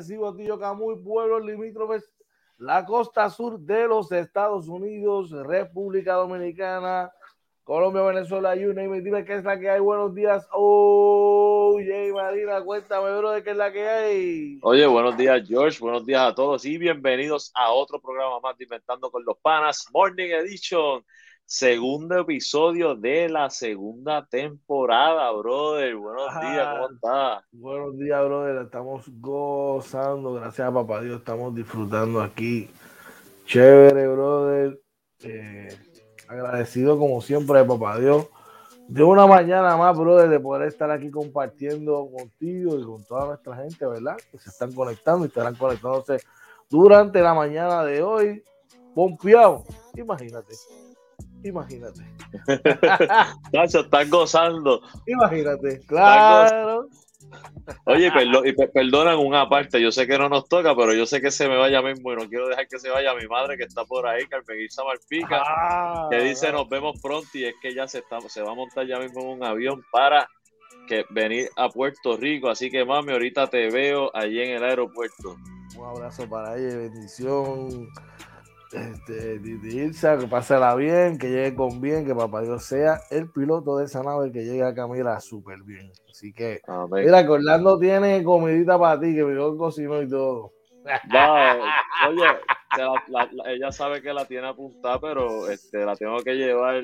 Arecibo, Tío Camuy, pueblos limítrofes, la costa sur de los Estados Unidos, República Dominicana, Colombia, Venezuela, you name Dime qué es la que hay. Buenos días. Oye, Marina, cuéntame, bro, de qué es la que hay. Oye, buenos días, George. Buenos días a todos y bienvenidos a otro programa más de Inventando con los Panas, Morning Edition segundo episodio de la segunda temporada, brother. Buenos días, ¿cómo estás? Buenos días, brother. Estamos gozando, gracias a papá Dios, estamos disfrutando aquí. Chévere, brother. Eh, agradecido como siempre de papá Dios. De una mañana más, brother, de poder estar aquí compartiendo contigo y con toda nuestra gente, ¿verdad? Que se están conectando y estarán conectándose durante la mañana de hoy. Pompeado, imagínate. Imagínate. Nacho, están gozando. Imagínate, claro. Oye, y perdonan una parte, yo sé que no nos toca, pero yo sé que se me vaya mismo y no quiero dejar que se vaya mi madre que está por ahí, Carmen Isa Malpica, ah, que dice nos vemos pronto y es que ya se, está, se va a montar ya mismo en un avión para que venir a Puerto Rico, así que mami, ahorita te veo allí en el aeropuerto. Un abrazo para ella, bendición este, irse, que pásela bien, que llegue con bien, que papá Dios sea el piloto de esa nave que llegue a Camila súper bien. Así que, mira, que Orlando tiene comidita para ti, que me cocinó y todo. oye, ella sabe que la tiene apuntada, pero este, la tengo que llevar.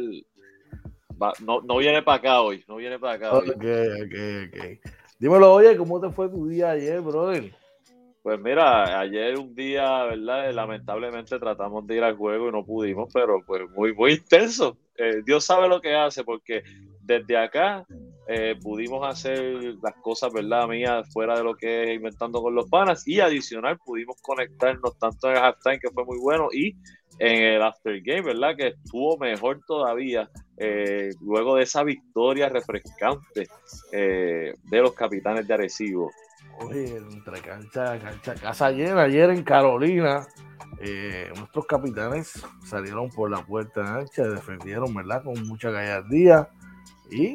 no, no viene para acá hoy, no viene para acá. Ok, ok, ok. Dímelo, oye, ¿cómo te fue tu día ayer, brother? Pues mira, ayer un día, ¿verdad? Lamentablemente tratamos de ir al juego y no pudimos, pero pues muy, muy intenso. Eh, Dios sabe lo que hace, porque desde acá eh, pudimos hacer las cosas, ¿verdad? Mías fuera de lo que inventando con los panas y adicional pudimos conectarnos tanto en el halftime, que fue muy bueno, y en el after game, ¿verdad? Que estuvo mejor todavía eh, luego de esa victoria refrescante de los capitanes de Arecibo. Oye, entre cancha, cancha, casa llena ayer en Carolina. Eh, nuestros capitanes salieron por la puerta ancha, defendieron, ¿verdad? Con mucha gallardía y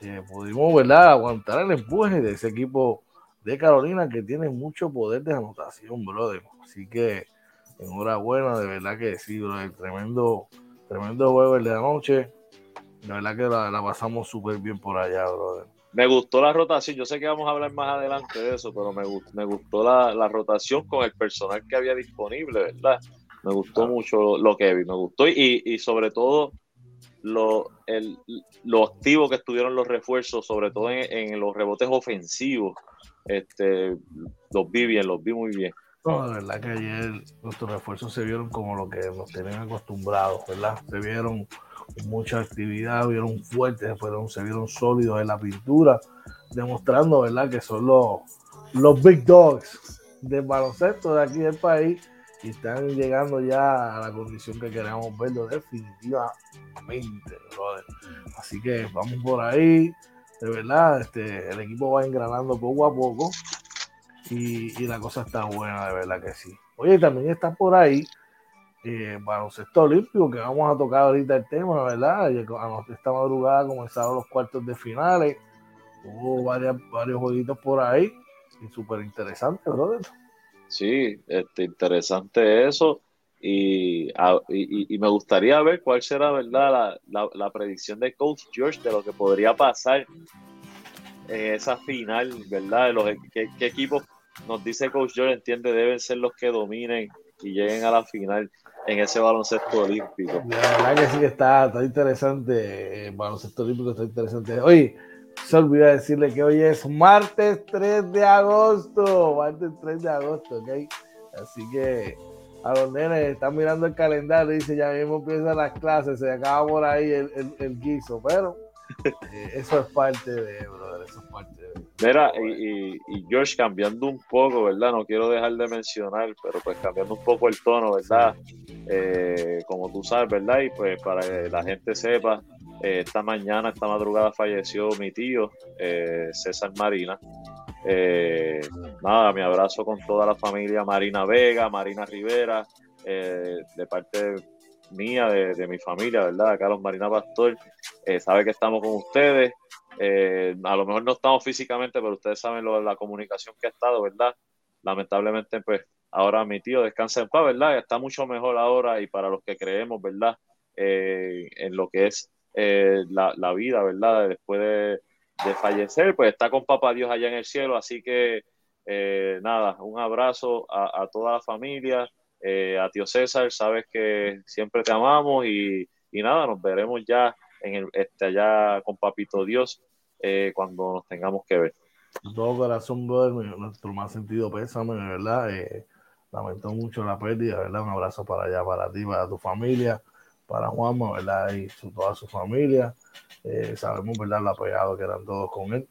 eh, pudimos, ¿verdad? Aguantar el empuje de ese equipo de Carolina que tiene mucho poder de anotación, brother. Así que enhorabuena, de verdad que sí, brother. Tremendo, tremendo juego de la noche. De verdad que la, la pasamos súper bien por allá, brother. Me gustó la rotación, yo sé que vamos a hablar más adelante de eso, pero me, me gustó la, rotación con el personal que había disponible, ¿verdad? Me gustó mucho lo que vi, me gustó y, sobre todo lo, el, lo activo que estuvieron los refuerzos, sobre todo en, los rebotes ofensivos. Este, los vi bien, los vi muy bien. No, la verdad que ayer nuestros refuerzos se vieron como lo que nos tenían acostumbrados, ¿verdad? Se vieron mucha actividad, vieron fuertes, fueron, se vieron sólidos en la pintura, demostrando ¿verdad? que son los, los big dogs del baloncesto de aquí del país y están llegando ya a la condición que queremos verlo definitivamente, Así que vamos por ahí, de verdad, este, el equipo va engranando poco a poco y, y la cosa está buena, de verdad que sí. Oye, también está por ahí eh, baloncesto olímpico, que vamos a tocar ahorita el tema, ¿verdad? Esta madrugada comenzaron los cuartos de finales, hubo varios jueguitos por ahí, y súper interesante, brother. Sí, este, interesante eso. Y, y, me gustaría ver cuál será verdad la, predicción de Coach George de lo que podría pasar en esa final, ¿verdad? Los, ¿qué, qué equipos nos dice Coach George entiende deben ser los que dominen y lleguen a la final en ese baloncesto olímpico. La verdad que sí que está, está interesante, el baloncesto olímpico está interesante. Oye, se olvidó decirle que hoy es martes 3 de agosto, martes 3 de agosto, ¿ok? Así que a los nenes están mirando el calendario y dice ya mismo empiezan las clases, se acaba por ahí el, el, guiso, pero eh, eso es parte de, brother, eso es parte de. Mira, y, y, George, cambiando un poco, ¿verdad? No quiero dejar de mencionar, pero pues cambiando un poco el tono, ¿verdad? Eh, como tú sabes, ¿verdad? Y pues para que la gente sepa, eh, esta mañana, esta madrugada falleció mi tío, eh, César Marina. nada, mi abrazo con toda la familia Marina Vega, Marina Rivera, de parte mía, de, mi familia, ¿verdad? Acá los Marina Pastor, sabe que estamos con ustedes Eh, a lo mejor no estamos físicamente, pero ustedes saben lo de la comunicación que ha estado, ¿verdad? Lamentablemente, pues ahora mi tío descansa en paz, ¿verdad? Está mucho mejor ahora y para los que creemos, ¿verdad? Eh, en lo que es eh, la, vida, ¿verdad? Después de, fallecer, pues está con papá Dios allá en el cielo, así que nada, un abrazo a toda la familia, a tío César, sabes que siempre te amamos y, y nada, nos veremos ya en el, este, allá con Papito Dios eh, cuando nos tengamos que ver. Todo corazón, brother, nuestro más sentido pésame, ¿verdad? Eh, lamento mucho la pérdida, ¿verdad? Un abrazo para allá, para ti, para tu familia, para Juanma, ¿verdad? Y su, toda su familia. Eh, sabemos, ¿verdad? Lo apegado que eran todos con él.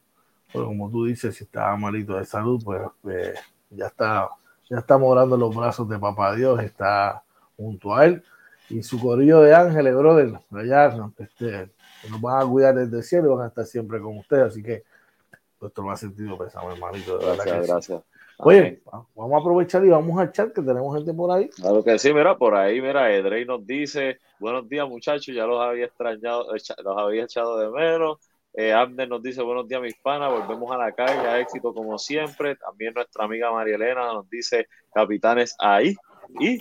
Pero como tú dices, si estaba malito de salud, pues eh, ya está, ya está morando los brazos de Papá Dios, está junto a él y su corillo de ángeles, brother, allá este, nos van a cuidar desde el cielo y van a estar siempre con ustedes. Así que nuestro más sentido pensamos, hermanito. De gracias, gracias. Oye, vamos a aprovechar y vamos al chat que tenemos gente por ahí. Claro que sí, mira, por ahí, mira, Edrey nos dice, buenos días muchachos, ya los había extrañado, los había echado de menos. Eh, Abner nos dice, buenos días mis panas, volvemos a la calle, a éxito como siempre. También nuestra amiga María Elena nos dice, capitanes ahí. Y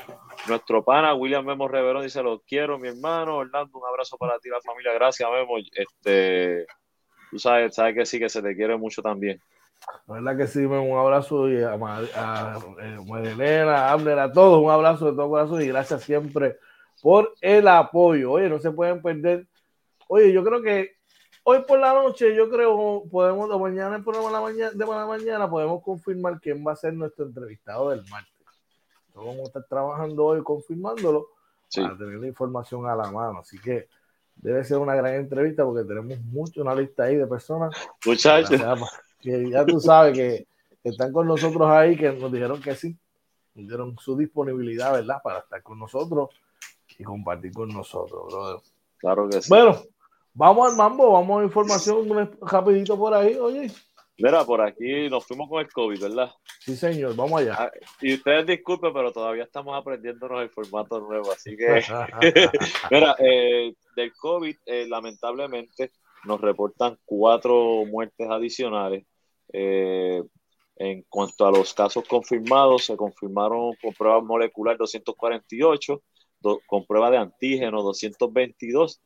nuestro pana William Memo Reverón dice: Los quiero, mi hermano. Orlando, un abrazo para ti, la familia. Gracias, Memo. Este, tú sabes, sabes que sí, que se te quiere mucho también. La verdad que sí, un abrazo y a, a, a, a Abner, a todos, un abrazo de todo corazón y gracias siempre por el apoyo. Oye, no se pueden perder. Oye, yo creo que hoy por la noche, yo creo, podemos, o mañana, el programa de la mañana, de la mañana, podemos confirmar quién va a ser nuestro entrevistado del martes vamos a estar trabajando hoy confirmándolo sí. para tener la información a la mano. Así que debe ser una gran entrevista porque tenemos mucho, una lista ahí de personas. Muchachos. Que ya tú sabes que, que, están con nosotros ahí, que nos dijeron que sí, nos dieron su disponibilidad, ¿verdad? Para estar con nosotros y compartir con nosotros, brother. Claro que sí. Bueno, vamos al mambo, vamos a información rapidito por ahí, oye. Mira, por aquí nos fuimos con el COVID, ¿verdad? Sí, señor, vamos allá. Ah, y ustedes disculpen, pero todavía estamos aprendiéndonos el formato nuevo, así que, mira, eh, del COVID, eh, lamentablemente, nos reportan cuatro muertes adicionales. Eh, en cuanto a los casos confirmados, se confirmaron con prueba molecular 248, do, con prueba de antígeno 222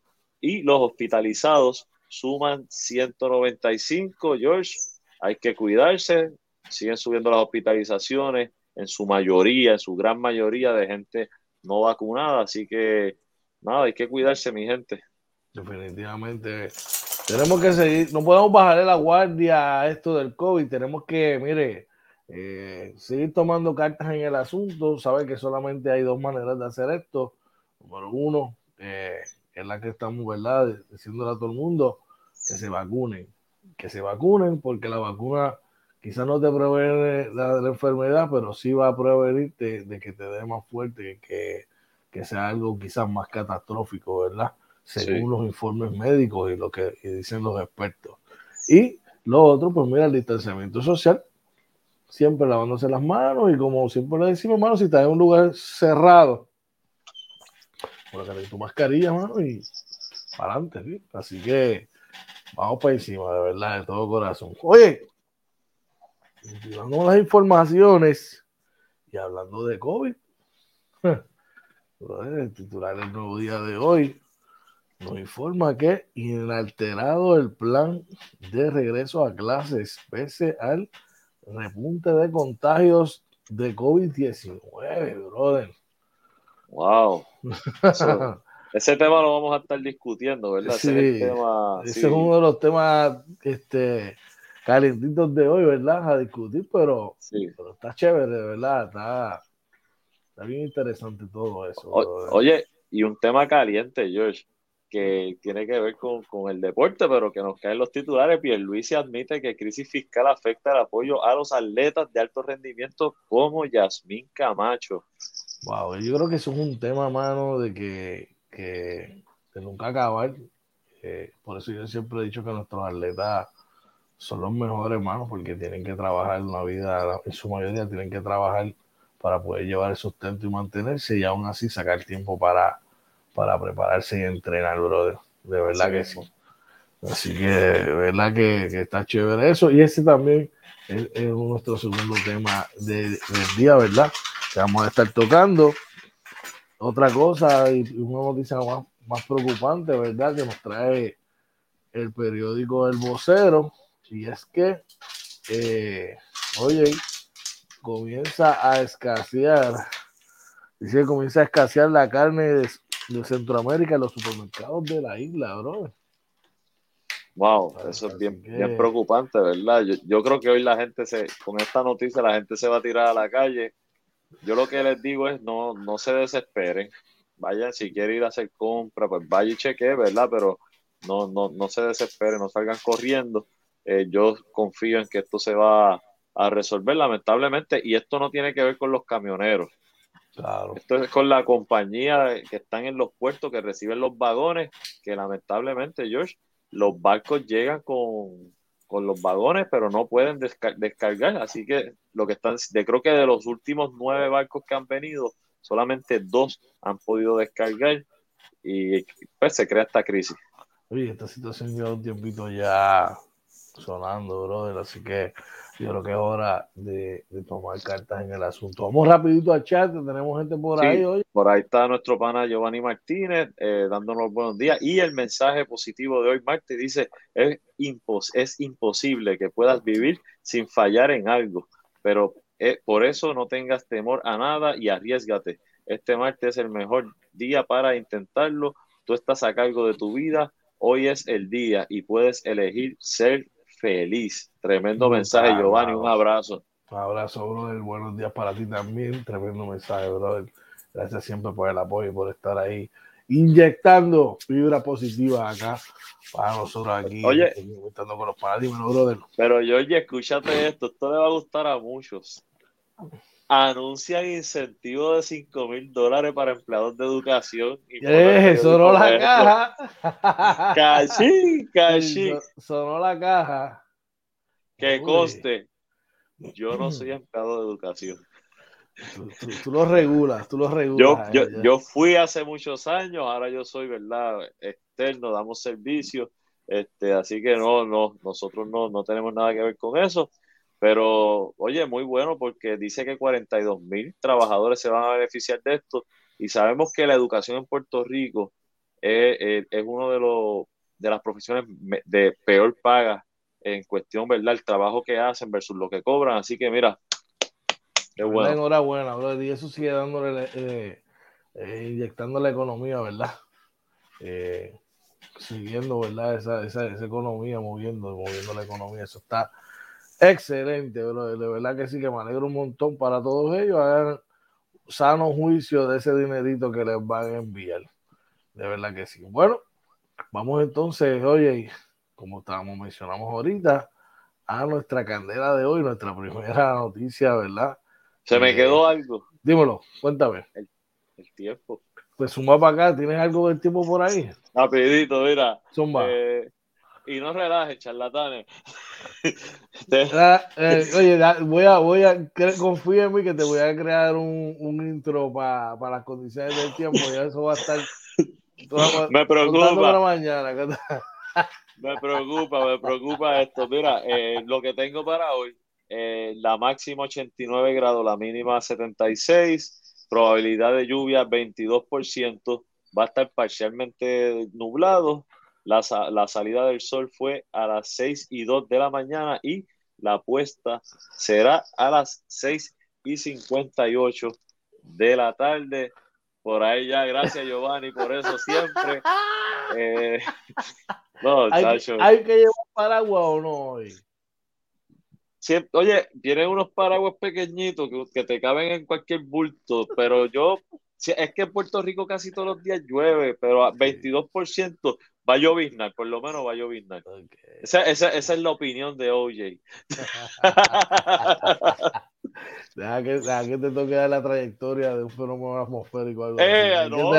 y los hospitalizados suman 195, George hay que cuidarse, siguen subiendo las hospitalizaciones, en su mayoría, en su gran mayoría de gente no vacunada, así que nada, hay que cuidarse, mi gente. Definitivamente. Tenemos que seguir, no podemos bajarle la guardia a esto del COVID, tenemos que, mire, eh, seguir tomando cartas en el asunto, sabe que solamente hay dos maneras de hacer esto. Número uno, eh, es la que estamos, ¿verdad?, diciéndole a todo el mundo que se vacunen que se vacunen, porque la vacuna quizás no te previene la, la, enfermedad, pero sí va a prevenirte de que te dé más fuerte, que, que sea algo quizás más catastrófico, ¿verdad? Según sí. los informes médicos y lo que y dicen los expertos. Y lo otro, pues mira, el distanciamiento social, siempre lavándose las manos y como siempre le decimos, hermano, si estás en un lugar cerrado, colocar tu mascarilla, mano, y para adelante, ¿sí? Así que Vamos para encima, de verdad, de todo corazón. Oye, continuando las informaciones y hablando de COVID, el titular del nuevo día de hoy nos informa que inalterado el plan de regreso a clases pese al repunte de contagios de COVID-19, brother. Wow. Ese tema lo vamos a estar discutiendo, ¿verdad? Sí, ese, es, tema, ese sí. es uno de los temas este, calentitos de hoy, ¿verdad? A discutir, pero, sí. pero está chévere, ¿verdad? Está, está, bien interesante todo eso. O, oye, y un tema caliente, George, que tiene que ver con, con, el deporte, pero que nos caen los titulares. Pierluisi admite que crisis fiscal afecta el apoyo a los atletas de alto rendimiento como Yasmín Camacho. Wow, yo creo que eso es un tema, mano, de que que de nunca acabar. Eh, por eso yo siempre he dicho que nuestros atletas son los mejores hermanos porque tienen que trabajar una vida, en su mayoría tienen que trabajar para poder llevar el sustento y mantenerse y aún así sacar tiempo para, para prepararse y entrenar, brother. De verdad sí, que sí. Así que, verdad que, está chévere eso. Y ese también es, nuestro segundo tema del día, ¿verdad? Que vamos a estar tocando. Otra cosa y una noticia más, más preocupante, ¿verdad? Que nos trae el periódico El Vocero. Y es que, eh, oye, comienza a escasear, dice que comienza a escasear la carne de, Centroamérica en los supermercados de la isla, bro. Wow, eso es bien, bien preocupante, ¿verdad? Yo, yo, creo que hoy la gente se, con esta noticia, la gente se va a tirar a la calle. Yo lo que les digo es no, no se desesperen. Vayan, si quieren ir a hacer compra, pues vaya y cheque, ¿verdad? Pero no, no, no se desesperen, no salgan corriendo. Eh, yo confío en que esto se va a resolver, lamentablemente, y esto no tiene que ver con los camioneros. Claro. Esto es con la compañía que están en los puertos, que reciben los vagones, que lamentablemente, George, los barcos llegan con, los vagones, pero no pueden descargar. Así que lo que están, de, creo que de los últimos nueve barcos que han venido, solamente dos han podido descargar y pues se crea esta crisis. Oye, esta situación lleva un tiempito ya sonando, brother, así que yo creo que es hora de, tomar cartas en el asunto. Vamos rapidito al chat, tenemos gente por ahí hoy. Por ahí está nuestro pana Giovanni Martínez eh, dándonos buenos días y el mensaje positivo de hoy, Marte, dice, es, impos es imposible que puedas vivir sin fallar en algo, pero eh, por eso no tengas temor a nada y arriesgate. Este martes es el mejor día para intentarlo. Tú estás a cargo de tu vida. Hoy es el día y puedes elegir ser feliz. Tremendo mensaje, Giovanni. Un abrazo. Un abrazo, brother. Buenos días para ti también. Tremendo mensaje, brother. Gracias siempre por el apoyo y por estar ahí inyectando fibra positiva acá para nosotros aquí. Oye, con los brother. Pero oye, escúchate esto. Esto le va a gustar a muchos. Anuncian incentivo de 5 mil dólares para empleados de educación. Y eh, sonó la caja. Cachín, cachín. Sonó la caja. Que coste. Yo no soy empleado de educación. Tú, lo regulas, tú lo regulas. Yo, yo, yo, fui hace muchos años, ahora yo soy, ¿verdad? Externo, damos servicio. Este, así que no, no, nosotros no, no tenemos nada que ver con eso. Pero, oye, muy bueno porque dice que 42 mil trabajadores se van a beneficiar de esto y sabemos que la educación en Puerto Rico es, es, uno de, los, de las profesiones de peor paga en cuestión, ¿verdad? El trabajo que hacen versus lo que cobran. Así que, mira, qué bueno. Enhorabuena, bro. Y eso sigue dándole, eh, eh, inyectando la economía, ¿verdad? Eh, siguiendo, ¿verdad? Esa, esa, esa economía, moviendo, moviendo la economía. Eso está Excelente, bro. De verdad que sí, que me alegro un montón para todos ellos. Hagan sano juicio de ese dinerito que les van a enviar. De verdad que sí. Bueno, vamos entonces, oye, como estábamos mencionamos ahorita, a nuestra candela de hoy, nuestra primera noticia, ¿verdad? Se me quedó eh, algo. Dímelo, cuéntame. El, tiempo. Pues suma para acá, ¿tienes algo del tiempo por ahí? Rapidito, mira. Zumba. Eh, y no relajes, charlatanes. Oye, voy a, voy a, confía en mí que te voy a crear un, un intro para las condiciones del tiempo y eso va a estar. me preocupa. mañana. me preocupa, me preocupa esto. Mira, eh, lo que tengo para hoy, eh, la máxima 89 grados, la mínima 76, probabilidad de lluvia 22%, va a estar parcialmente nublado la, salida del sol fue a las 6 y 2 de la mañana y la puesta será a las 6 y 58 de la tarde. Por ahí ya, gracias Giovanni, por eso siempre. Eh, no, ¿Hay, ¿Hay, que llevar paraguas o no hoy? oye, tienen unos paraguas pequeñitos que, que, te caben en cualquier bulto, pero yo, es que en Puerto Rico casi todos los días llueve, pero a 22%, Va a lloviznar, por lo menos va a lloviznar. Esa, esa, esa, es la opinión de OJ. deja, que, deja que te toque dar la trayectoria de un fenómeno atmosférico. Algo eh, no,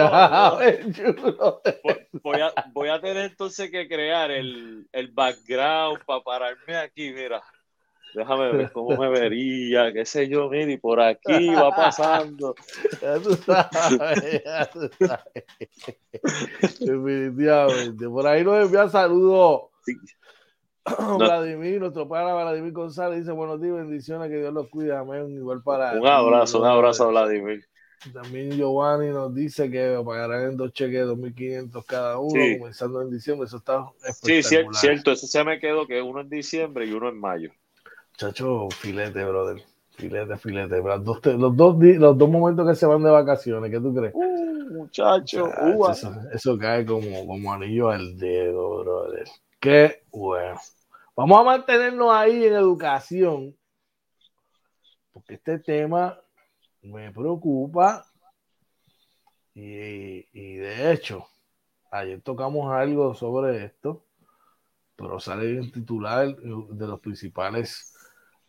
Voy, a, voy a tener entonces que crear el, el background para pararme aquí, mira déjame ver cómo me vería, qué sé yo, mire, y por aquí va pasando. Ya tú sabes, ya tú sabes. Definitivamente. Por ahí nos envía saludos Vladimir, nuestro padre Vladimir González dice buenos días, bendiciones, que Dios los cuide, amén. Igual para. Un abrazo, un abrazo a Vladimir. También Giovanni nos dice que pagarán en dos cheques de 2.500 cada uno, comenzando en diciembre. Eso está Sí, cierto, eso se me quedó que uno en diciembre y uno en mayo. Chacho, filete, brother. Filete, filete. Los dos, los, dos, los dos momentos que se van de vacaciones, ¿qué tú crees? Uh, muchacho, eso, cae como, como anillo al dedo, brother. Qué bueno. Vamos a mantenernos ahí en educación, porque este tema me preocupa y, de hecho, ayer tocamos algo sobre esto, pero sale en titular de los principales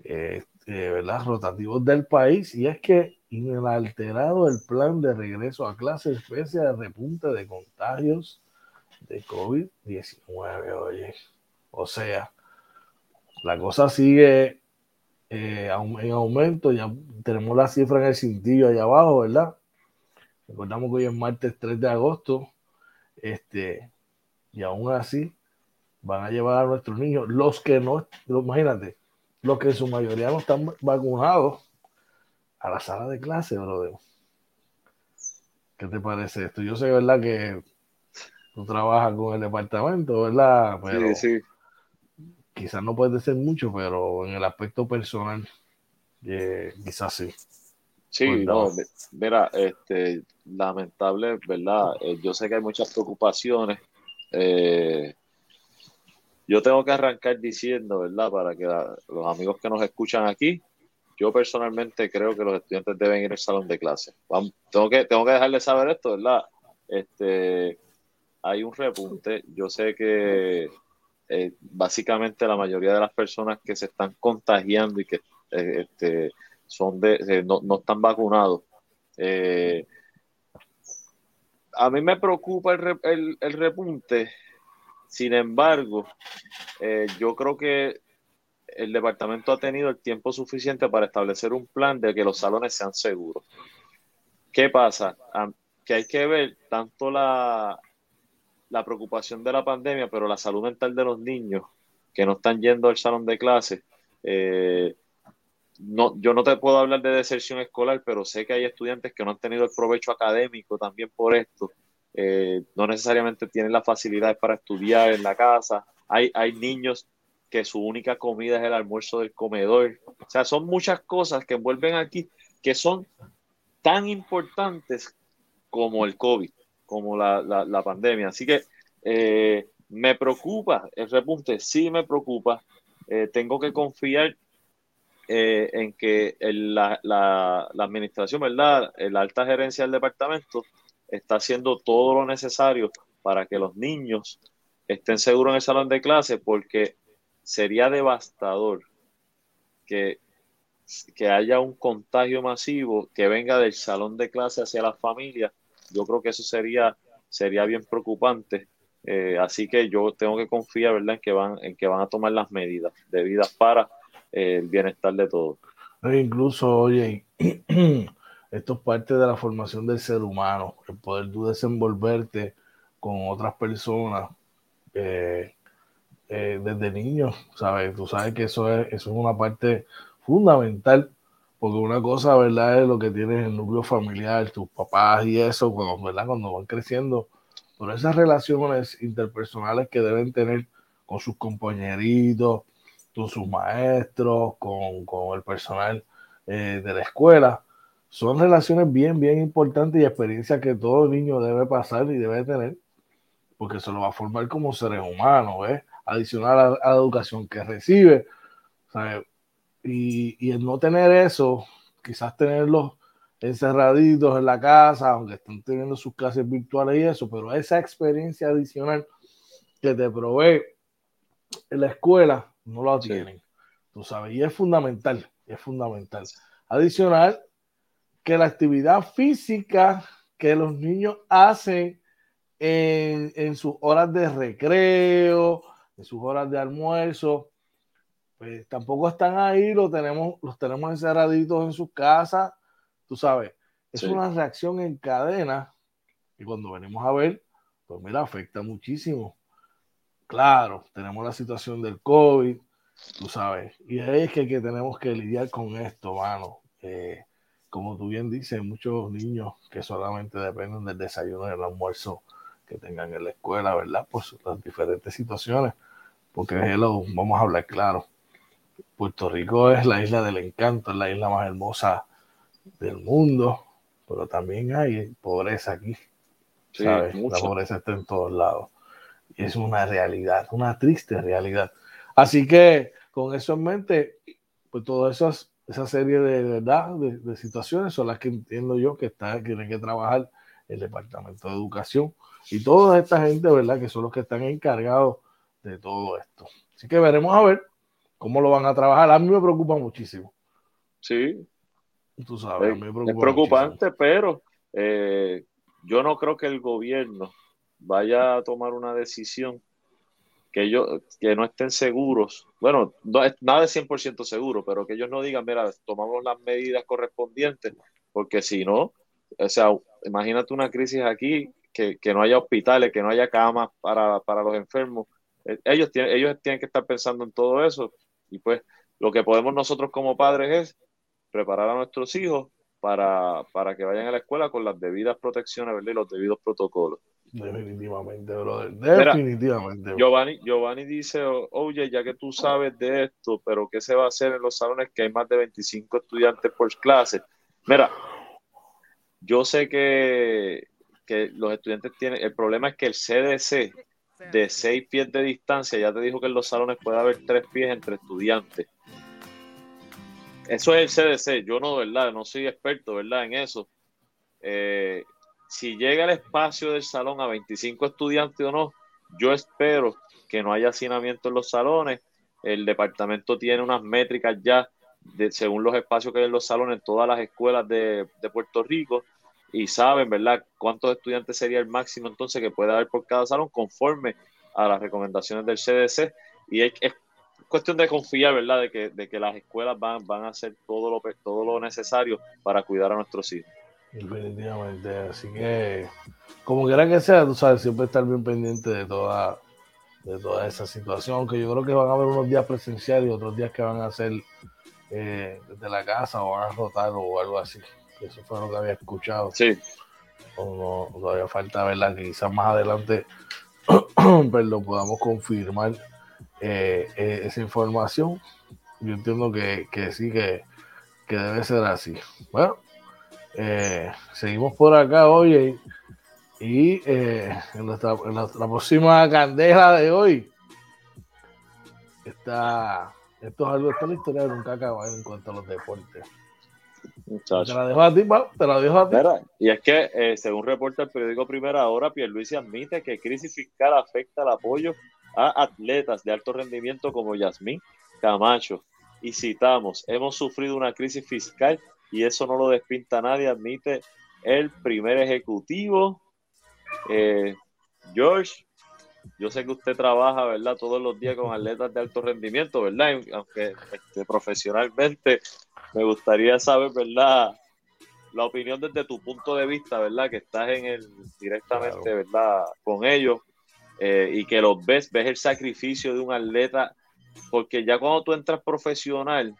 eh, ¿verdad? rotativos del país y es que inalterado el plan de regreso a clases pese al repunte de contagios de COVID-19, oye. O sea, la cosa sigue eh, en aumento, ya tenemos la cifra en el cintillo allá abajo, ¿verdad? Recordamos que hoy es martes 3 de agosto, este, y aún así van a llevar a nuestros niños, los que no, imagínate, los que en su mayoría no están vacunados, a la sala de clase, brother. ¿Qué te parece esto? Yo sé, ¿verdad? Que tú trabajas con el departamento, ¿verdad? Pero, sí, sí quizás no puede ser mucho, pero en el aspecto personal, eh, quizás sí. Sí, no, mira, este, lamentable, ¿verdad? Eh, yo sé que hay muchas preocupaciones. Eh, yo tengo que arrancar diciendo, ¿verdad? Para que los amigos que nos escuchan aquí, yo personalmente creo que los estudiantes deben ir al salón de clase. tengo, que, tengo que dejarles saber esto, ¿verdad? Este, hay un repunte. Yo sé que eh, básicamente la mayoría de las personas que se están contagiando y que eh, este, son de, eh, no, están vacunados. a mí me preocupa el, el, repunte, sin embargo, yo creo que el departamento ha tenido el tiempo suficiente para establecer un plan de que los salones sean seguros. ¿Qué pasa? que hay que ver tanto la, la preocupación de la pandemia, pero la salud mental de los niños que no están yendo al salón de clase. Eh, no, yo no te puedo hablar de deserción escolar, pero sé que hay estudiantes que no han tenido el provecho académico también por esto. Eh, no necesariamente tienen las facilidades para estudiar en la casa. Hay, hay niños que su única comida es el almuerzo del comedor. O sea, son muchas cosas que envuelven aquí que son tan importantes como el COVID como la, la, pandemia. Así que eh, me preocupa el repunte, sí me preocupa. Eh, tengo que confiar eh, en que la, la, la, administración, ¿verdad? La alta gerencia del departamento está haciendo todo lo necesario para que los niños estén seguros en el salón de clase, porque sería devastador que, que haya un contagio masivo que venga del salón de clase hacia las familias yo creo que eso sería, sería bien preocupante. Eh, así que yo tengo que confiar, ¿verdad?, en que van, en que van a tomar las medidas debidas para eh, el bienestar de todos. Incluso, oye, esto es parte de la formación del ser humano, el poder tú desenvolverte con otras personas eh, desde niños, ¿sabes? Tú sabes que eso es, eso es una parte fundamental porque una cosa, ¿verdad? Es lo que tienes el núcleo familiar, tus papás y eso, cuando, ¿verdad? Cuando van creciendo. Pero esas relaciones interpersonales que deben tener con sus compañeritos, con sus maestros, con, el personal eh, de la escuela, son relaciones bien, bien importantes y experiencias que todo niño debe pasar y debe tener, porque se lo va a formar como seres humanos, ¿ves? Adicional a, a la educación que recibe. ¿sabes? Y, el no tener eso, quizás tenerlos encerraditos en la casa, aunque estén teniendo sus clases virtuales y eso, pero esa experiencia adicional que te provee en la escuela, no la tienen. Tú sabes, y es fundamental, es fundamental. Adicional, que la actividad física que los niños hacen en, en sus horas de recreo, en sus horas de almuerzo, pues tampoco están ahí, los tenemos, los tenemos encerraditos en sus casas, tú sabes. Es una reacción en cadena y cuando venimos a ver, pues mira, afecta muchísimo. claro, tenemos la situación del COVID, tú sabes, y es que, que tenemos que lidiar con esto, mano. Eh, como tú bien dices, muchos niños que solamente dependen del desayuno y del almuerzo que tengan en la escuela, ¿verdad? Pues las diferentes situaciones, porque hello, vamos a hablar claro. Puerto Rico es la isla del encanto, es la isla más hermosa del mundo, pero también hay pobreza aquí. ¿sabes? La pobreza está en todos lados. Y es una realidad, una triste realidad. Así que con eso en mente, pues todas esas, esa serie de verdad, de, situaciones son las que entiendo yo que está, tienen que trabajar el Departamento de Educación y toda esta gente, ¿verdad? Que son los que están encargados de todo esto. Así que veremos a ver cómo lo van a trabajar. A mí me preocupa muchísimo. Sí. Tú sabes, es, preocupante, pero eh, yo no creo que el gobierno vaya a tomar una decisión que ellos que no estén seguros, bueno, no, nada es 100% seguro, pero que ellos no digan, mira, tomamos las medidas correspondientes, porque si no, o sea, imagínate una crisis aquí, que, que no haya hospitales, que no haya camas para, para los enfermos, eh, ellos tienen, ellos tienen que estar pensando en todo eso, y pues lo que podemos nosotros como padres es preparar a nuestros hijos para, para que vayan a la escuela con las debidas protecciones y los debidos protocolos. Definitivamente, brother. Definitivamente. Giovanni, Giovanni dice, oye, ya que tú sabes de esto, pero ¿qué se va a hacer en los salones que hay más de 25 estudiantes por clase? Mira, yo sé que, que los estudiantes tienen, el problema es que el CDC de 6 pies de distancia ya te dijo que en los salones puede haber 3 pies entre estudiantes. Eso es el CDC, yo no, ¿verdad? No soy experto, ¿verdad? En eso. Eh, si llega el espacio del salón a 25 estudiantes o no, yo espero que no haya hacinamiento en los salones. El departamento tiene unas métricas ya de, según los espacios que hay en los salones en todas las escuelas de, Puerto Rico y saben, ¿verdad?, cuántos estudiantes sería el máximo entonces que puede haber por cada salón conforme a las recomendaciones del CDC. Y es, cuestión de confiar, ¿verdad?, de que, de que las escuelas van, van a hacer todo lo, todo lo necesario para cuidar a nuestros hijos. Definitivamente. Así que, como quiera que sea, tú sabes, siempre estar bien pendiente de toda, de toda esa situación. Aunque yo creo que van a haber unos días presenciales y otros días que van a ser eh, desde la casa o van a rotar o algo así. Eso fue lo que había escuchado. Sí. O no, todavía falta verla, que quizás más adelante lo podamos confirmar eh, eh, esa información. Yo entiendo que, que sí, que, que debe ser así. Bueno, eh, seguimos por acá hoy y eh, en, nuestra, la, próxima candela de hoy está esto es algo, esta es la historia de nunca acabar en cuanto a los deportes. Te la dejo a ti, te la dejo a ti. y es que, eh, según reporta el periódico Primera Hora, Pierluisi admite que crisis fiscal afecta el apoyo a atletas de alto rendimiento como Yasmín Camacho. Y citamos, hemos sufrido una crisis fiscal y eso no lo despinta nadie, admite el primer ejecutivo. Eh, George, yo sé que usted trabaja, ¿verdad? Todos los días con atletas de alto rendimiento, ¿verdad? Aunque este, profesionalmente me gustaría saber, ¿verdad? La opinión desde tu punto de vista, ¿verdad? Que estás en el directamente, ¿verdad? Con ellos eh, y que los ves, ves el sacrificio de un atleta, porque ya cuando tú entras profesional,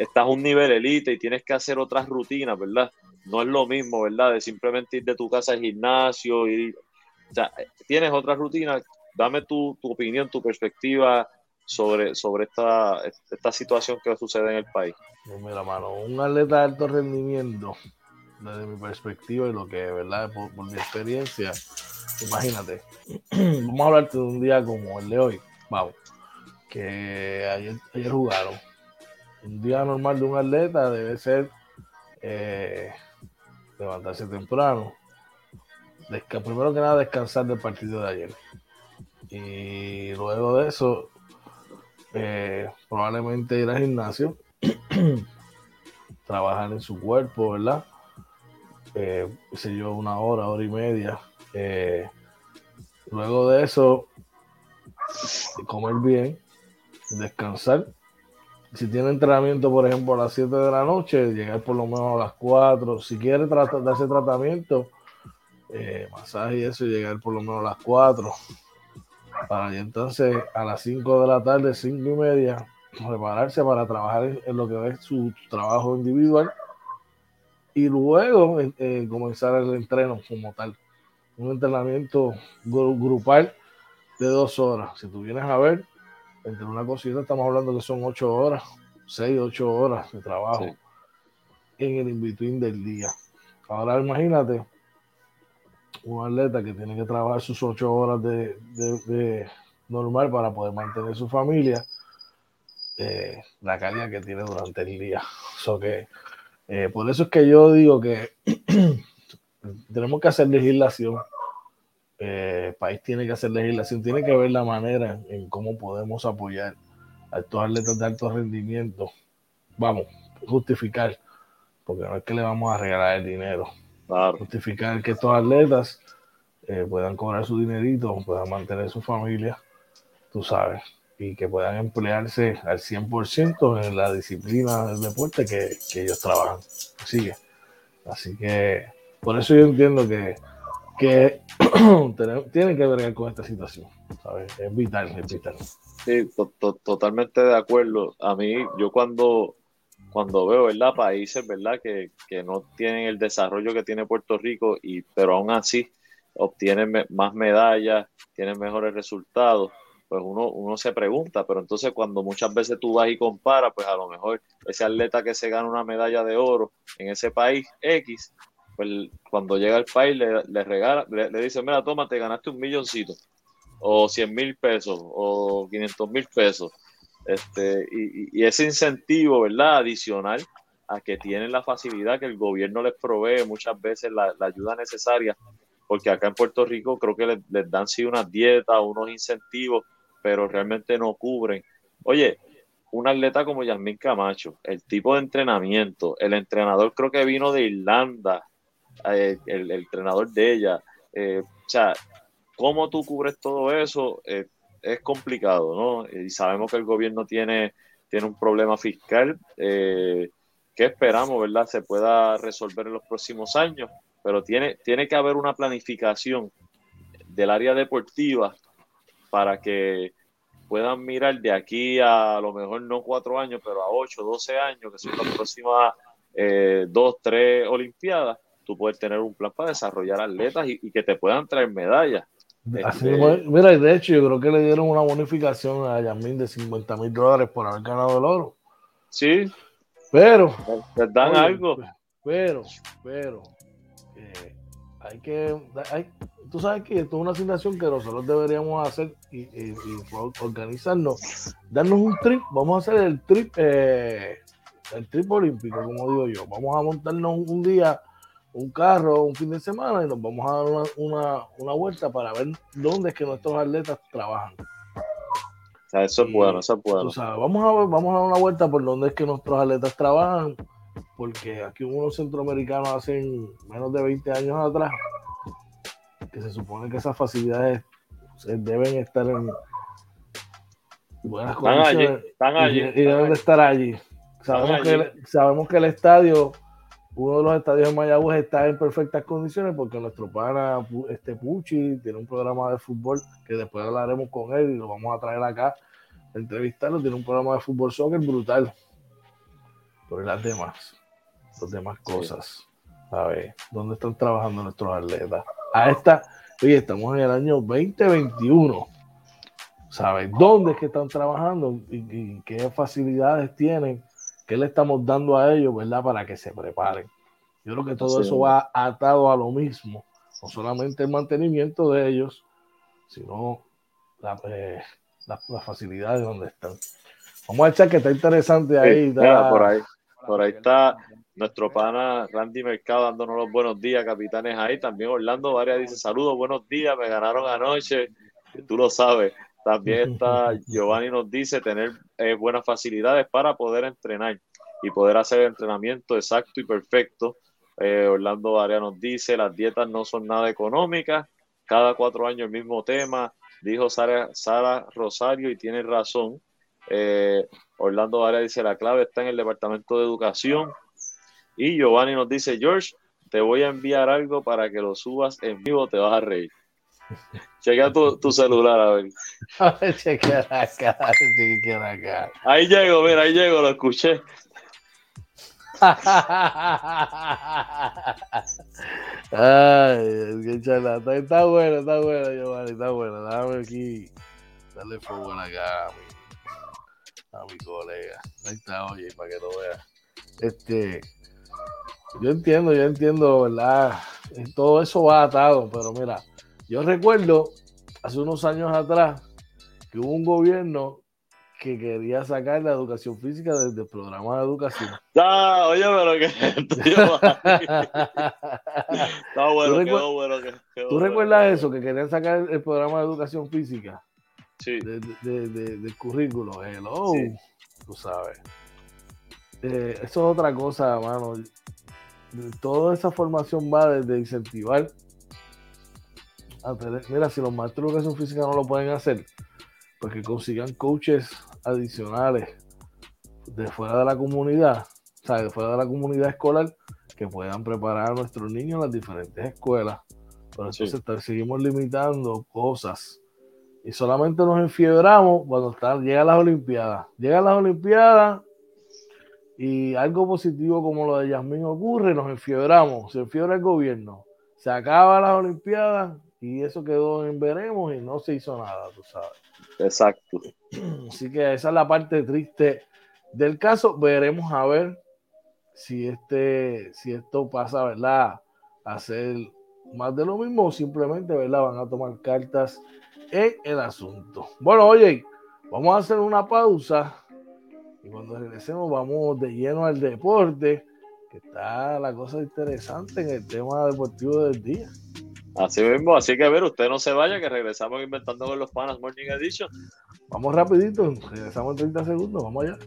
estás a un nivel elite y tienes que hacer otras rutinas, ¿verdad? No es lo mismo, ¿verdad? De simplemente ir de tu casa al gimnasio y, o sea, tienes otras rutinas. Dame tu, opinión, tu perspectiva sobre, sobre esta, esta situación que sucede en el país. Mira, mano, un atleta de alto rendimiento, desde mi perspectiva y lo que, ¿verdad? Por, mi experiencia, imagínate, vamos a hablarte de un día como el de hoy, vamos, que ayer, ayer jugaron un día normal de un atleta debe ser eh, levantarse temprano. primero que nada, descansar del partido de ayer. Y luego de eso, eh, probablemente ir al gimnasio, trabajar en su cuerpo, ¿verdad? Eh, sé yo, una hora, hora y media. Eh, luego de eso, comer bien, descansar si tiene entrenamiento, por ejemplo, a las 7 de la noche, llegar por lo menos a las 4. Si quiere tratar, darse tratamiento, eh, masaje y eso, llegar por lo menos a las 4. para entonces a las 5 de la tarde, 5 y media, prepararse para trabajar en, lo que es su trabajo individual y luego eh, comenzar el entreno como tal. Un entrenamiento grupal de dos horas. Si tú vienes a ver, entre una cosita estamos hablando que son ocho horas, seis, ocho horas de trabajo en el in-between del día. Ahora imagínate un atleta que tiene que trabajar sus ocho horas de, normal para poder mantener su familia, eh, la calidad que tiene durante el día. que, eh, por eso es que yo digo que tenemos que hacer legislación. Eh, el país tiene que hacer legislación, tiene que ver la manera en cómo podemos apoyar a estos atletas de alto rendimiento. Vamos, justificar, porque no es que le vamos a regalar el dinero, justificar que estos atletas eh, puedan cobrar su dinerito, puedan mantener su familia, tú sabes, y que puedan emplearse al 100% en la disciplina del deporte que, ellos trabajan. Sigue. Así que por eso yo entiendo que, que tienen que ver con esta situación. ¿sabes? Es vital, es. Sí, totalmente de acuerdo. A mí, yo cuando cuando veo, ¿verdad? Países, ¿verdad? Que, que, no tienen el desarrollo que tiene Puerto Rico, y, pero aún así obtienen más medallas, tienen mejores resultados, pues uno, uno se pregunta, pero entonces cuando muchas veces tú vas y comparas, pues a lo mejor ese atleta que se gana una medalla de oro en ese país X, pues cuando llega al país le, regala, le, dice, mira, toma, te ganaste un milloncito, o 100 mil pesos, o 500 mil pesos este, y, ese incentivo, ¿verdad? Adicional a que tienen la facilidad que el gobierno les provee muchas veces la, ayuda necesaria, porque acá en Puerto Rico creo que les, dan sí unas dietas, unos incentivos, pero realmente no cubren. Oye, un atleta como Yasmín Camacho, el tipo de entrenamiento, el entrenador creo que vino de Irlanda, eh, el, entrenador de ella, eh, o sea, ¿cómo tú cubres todo eso? Eh, es complicado, ¿no? Y sabemos que el gobierno tiene, tiene un problema fiscal eh, que esperamos, ¿verdad?, se pueda resolver en los próximos años, pero tiene, tiene que haber una planificación del área deportiva para que puedan mirar de aquí a, a lo mejor no cuatro años, pero a ocho, doce años, que son las próximas dos, tres Olimpiadas, tú puedes tener un plan para desarrollar atletas y que te puedan traer medallas. Así, mira, de hecho, yo creo que le dieron una bonificación a Yamín de 50 mil dólares por haber ganado el oro. Sí. Pero. Les dan algo. Pero, pero. Eh, hay que. Hay, tú sabes que esto es una asignación que nosotros deberíamos hacer y, organizarnos. Darnos un trip. Vamos a hacer el trip. Eh, el trip olímpico, como digo yo. Vamos a montarnos un día un carro un fin de semana y nos vamos a dar una, vuelta para ver dónde es que nuestros atletas trabajan. eso es bueno, eso es bueno. vamos, a, vamos a dar una vuelta por dónde es que nuestros atletas trabajan, porque aquí unos centroamericanos hacen menos de 20 años atrás, que se supone que esas facilidades deben estar en buenas condiciones. están allí, y, deben de estar allí. Sabemos, Que, sabemos que el estadio uno de los estadios de Mayagüez está en perfectas condiciones porque nuestro pana, este Pucci, tiene un programa de fútbol que después hablaremos con él y lo vamos a traer acá a entrevistarlo. Tiene un programa de fútbol soccer brutal. Pero las demás, las demás cosas, a ver, ¿dónde están trabajando nuestros atletas? A esta, oye, estamos en el año 2021. ¿Sabes? ¿Dónde es que están trabajando y qué facilidades tienen ¿Qué le estamos dando a ellos, verdad? Para que se preparen. Yo creo que todo eso va atado a lo mismo. No solamente el mantenimiento de ellos, sino eh, las facilidades donde están. Vamos a echar que está interesante ahí. por ahí. Por ahí está nuestro pana Randy Mercado dándonos los buenos días, capitanes ahí. También Orlando Varias dice saludos, buenos días, me ganaron anoche. Tú lo sabes. También está Giovanni nos dice tener eh, buenas facilidades para poder entrenar y poder hacer el entrenamiento exacto y perfecto. Eh, Orlando Varia nos dice las dietas no son nada económicas, cada cuatro años el mismo tema, dijo Sara, Sara Rosario y tiene razón. Eh, Orlando Varia dice la clave está en el departamento de educación. Y Giovanni nos dice, George, te voy a enviar algo para que lo subas en vivo, te vas a reír. Chequea tu, tu celular, a ver. A ver, chequea acá, chequea acá. Ahí llego, mira, ahí llego, lo escuché. Ay, qué charlatán. Está bueno, está bueno, Giovanni, está bueno. Déjame aquí darle fuego acá a mi, a mi colega. Ahí está, oye, para que lo vea. Este, yo entiendo, yo entiendo, ¿verdad? Todo eso va atado, pero mira, yo recuerdo hace unos años atrás que hubo un gobierno que quería sacar la educación física desde el programa de educación. Ah, oye, pero que Está bueno, quedó bueno. ¿Tú recuerdas eso? Que querían sacar el programa de educación física sí. de, de, de, del currículo. Hello, sí. tú sabes. Eh, eso es otra cosa, mano. Toda esa formación va desde incentivar mira, si los maestros de educación física no lo pueden hacer, pues que consigan coaches adicionales de fuera de la comunidad, o sea, de fuera de la comunidad escolar, que puedan preparar a nuestros niños en las diferentes escuelas. Pero entonces sí. seguimos limitando cosas y solamente nos enfiebramos cuando están, llegan las Olimpiadas. Llegan las Olimpiadas y algo positivo como lo de Yasmín ocurre, nos enfiebramos, se enfiebra el gobierno, se acaba las Olimpiadas y eso quedó en veremos y no se hizo nada, tú sabes. Exacto. Así que esa es la parte triste del caso. Veremos a ver si este, si esto pasa, ¿verdad? A ser más de lo mismo o simplemente, ¿verdad? Van a tomar cartas en el asunto. Bueno, oye, vamos a hacer una pausa y cuando regresemos vamos de lleno al deporte, que está la cosa interesante en el tema deportivo del día. Así mismo, así que a ver, usted no se vaya, que regresamos inventando con los panas Morning Edition. Vamos rapidito, regresamos en 30 segundos, vamos allá.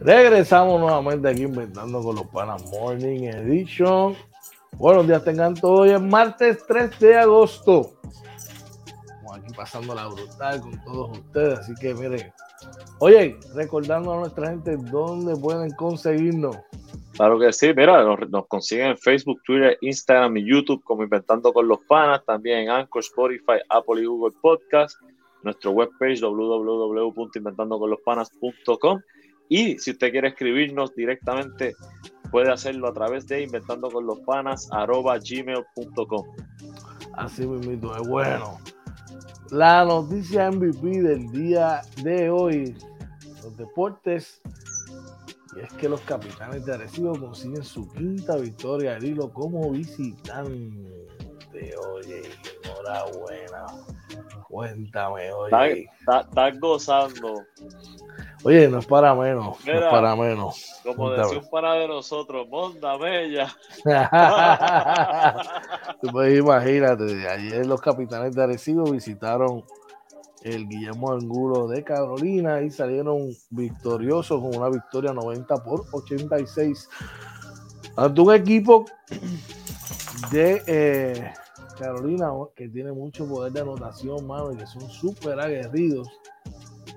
Regresamos nuevamente aquí inventando con los panas Morning Edition. Buenos días, tengan todos. Hoy es martes 3 de agosto. Estamos aquí pasando la brutal con todos ustedes. Así que miren, oye, recordando a nuestra gente dónde pueden conseguirnos. Claro que sí, mira, nos, nos, consiguen en Facebook, Twitter, Instagram y YouTube como Inventando con los Panas, también en Anchor, Spotify, Apple y Google Podcast, nuestro webpage www.inventandoconlospanas.com y si usted quiere escribirnos directamente, puede hacerlo a través de inventando con los. Así mismo es bueno. La noticia MVP del día de hoy, los deportes, y es que los capitanes de Arecibo consiguen su quinta victoria al hilo como visitante. Oye, enhorabuena. Cuéntame, oye. Estás gozando. Oye, no es para menos. Mira, no es para menos. Como Cuéntame. decía un pana de nosotros, Monda Bella. pues imagínate, ayer los capitanes de Arecibo visitaron el Guillermo Angulo de Carolina y salieron victoriosos con una victoria 90 por 86 ante un equipo de eh, Carolina que tiene mucho poder de anotación, mano, y que son súper aguerridos.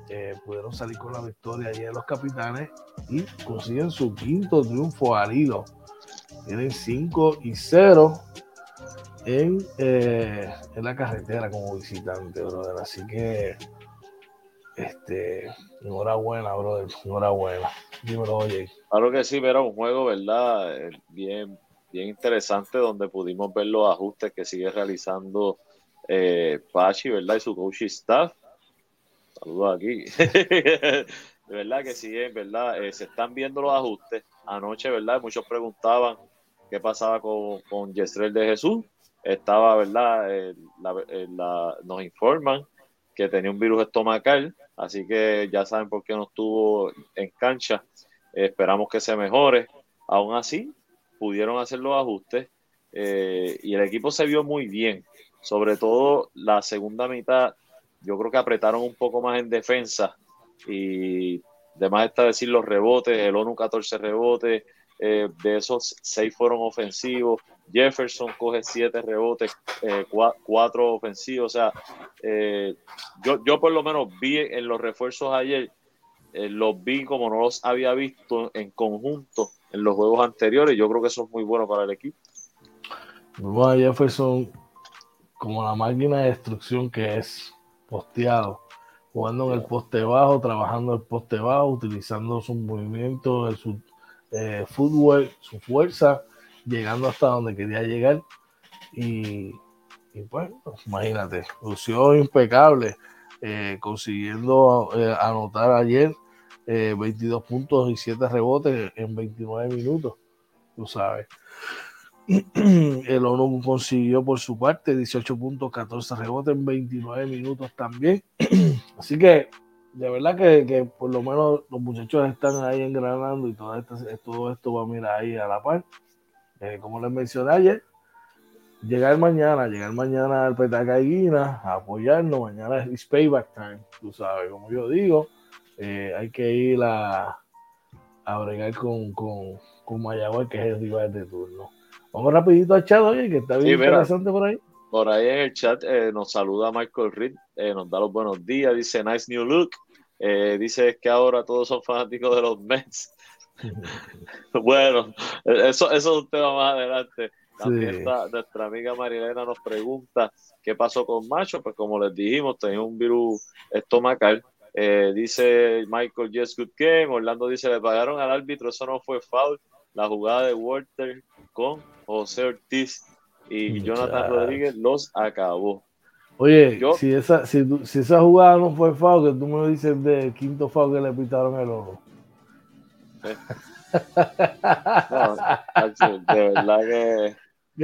Eh, pudieron salir con la victoria ayer los capitanes y consiguen su quinto triunfo al hilo. Tienen 5 y 0 en, eh, en, la carretera como visitante, brother. Así que, este, enhorabuena, brother. Enhorabuena. Dímelo, oye. Claro que sí, pero un juego, ¿verdad? Bien, bien interesante donde pudimos ver los ajustes que sigue realizando eh, Pachi, ¿verdad? Y su coach staff. Saludos aquí. de verdad que siguen, ¿verdad? Eh, se están viendo los ajustes. Anoche, ¿verdad? Muchos preguntaban qué pasaba con, con Yesrel de Jesús. Estaba, ¿verdad? Eh, la, nos informan que tenía un virus estomacal, así que ya saben por qué no estuvo en cancha esperamos que se mejore. Aún así, pudieron hacer los ajustes eh, y el equipo se vio muy bien. Sobre todo la segunda mitad, yo creo que apretaron un poco más en defensa y además está decir los rebotes, el ONU 14 rebotes, eh, de esos seis fueron ofensivos. Jefferson coge siete rebotes, eh, cuatro ofensivos. O sea, eh, yo, yo por lo menos vi en los refuerzos ayer, los vi como no los había visto en conjunto en los juegos anteriores. Yo creo que eso es muy bueno para el equipo. Vemos a Jefferson como la máquina de destrucción que es, posteado, jugando en el poste bajo, trabajando el poste bajo, utilizando sus movimientos, su eh, fútbol, su fuerza, llegando hasta donde quería llegar. Y, pues, imagínate, lució impecable, eh, consiguiendo eh, anotar ayer 22 puntos y 7 rebotes en 29 minutos, tú sabes. El ONU consiguió por su parte 18 puntos, 14 rebotes en 29 minutos también. Así que de verdad que, por lo menos los muchachos están ahí engranando y todo esto, todo esto va a mirar ahí a la par. Eh, como les mencioné ayer, llegar mañana, llegar mañana al Petacaiguina a apoyarnos. Mañana es payback time, tú sabes, como yo digo, eh, hay que ir a, a bregar con, con, con Mayagüez, que es el rival de turno. Vamos rapidito al chat, oye, que está bien interesante por ahí. Por ahí en el chat eh, nos saluda Michael Reed, eh, nos da los buenos días, dice nice new look, dice que ahora todos son fanáticos de los Mets. bueno, eso, eso es un tema más adelante. También nuestra amiga Marilena nos pregunta qué pasó con Macho, pues como les dijimos, tenía un virus estomacal. Dice Michael, yes, good game. Orlando dice, le pagaron al árbitro, eso no fue foul. La jugada de Walter con José Ortiz y Jonathan Rodríguez los acabó. Oye, si, esa, si, si, esa jugada no fue foul, que tú me dices del quinto foul que le pitaron el ojo. de verdad que...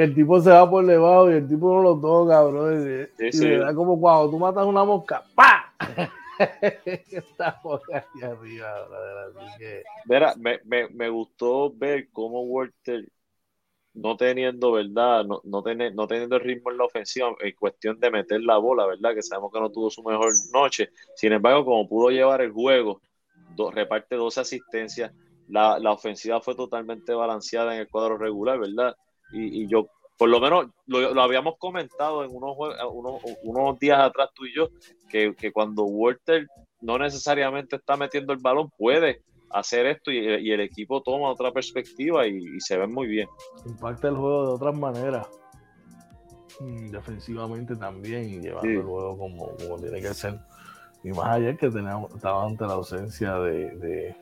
el tipo se va por debajo y el tipo no lo toca, bro. Y, le da como cuando tú matas una mosca, ¡pa! Me, me, me gustó ver cómo Walter no teniendo, ¿verdad? No, no, no teniendo el ritmo en la ofensiva en cuestión de meter la bola, ¿verdad? Que sabemos que no tuvo su mejor noche. Sin embargo, como pudo llevar el juego, reparte 12 asistencias, la, ofensiva fue totalmente balanceada en el cuadro regular, ¿verdad? Y, yo, por lo menos, lo, habíamos comentado en unos, unos, unos, días atrás tú y yo, que, que cuando Walter no necesariamente está metiendo el balón, puede hacer esto y, el equipo toma otra perspectiva y, se ven muy bien. Impacta el juego de otras maneras. Mm, defensivamente también, llevando el juego como, tiene que ser. Y más ayer que teníamos, estaba ante la ausencia de,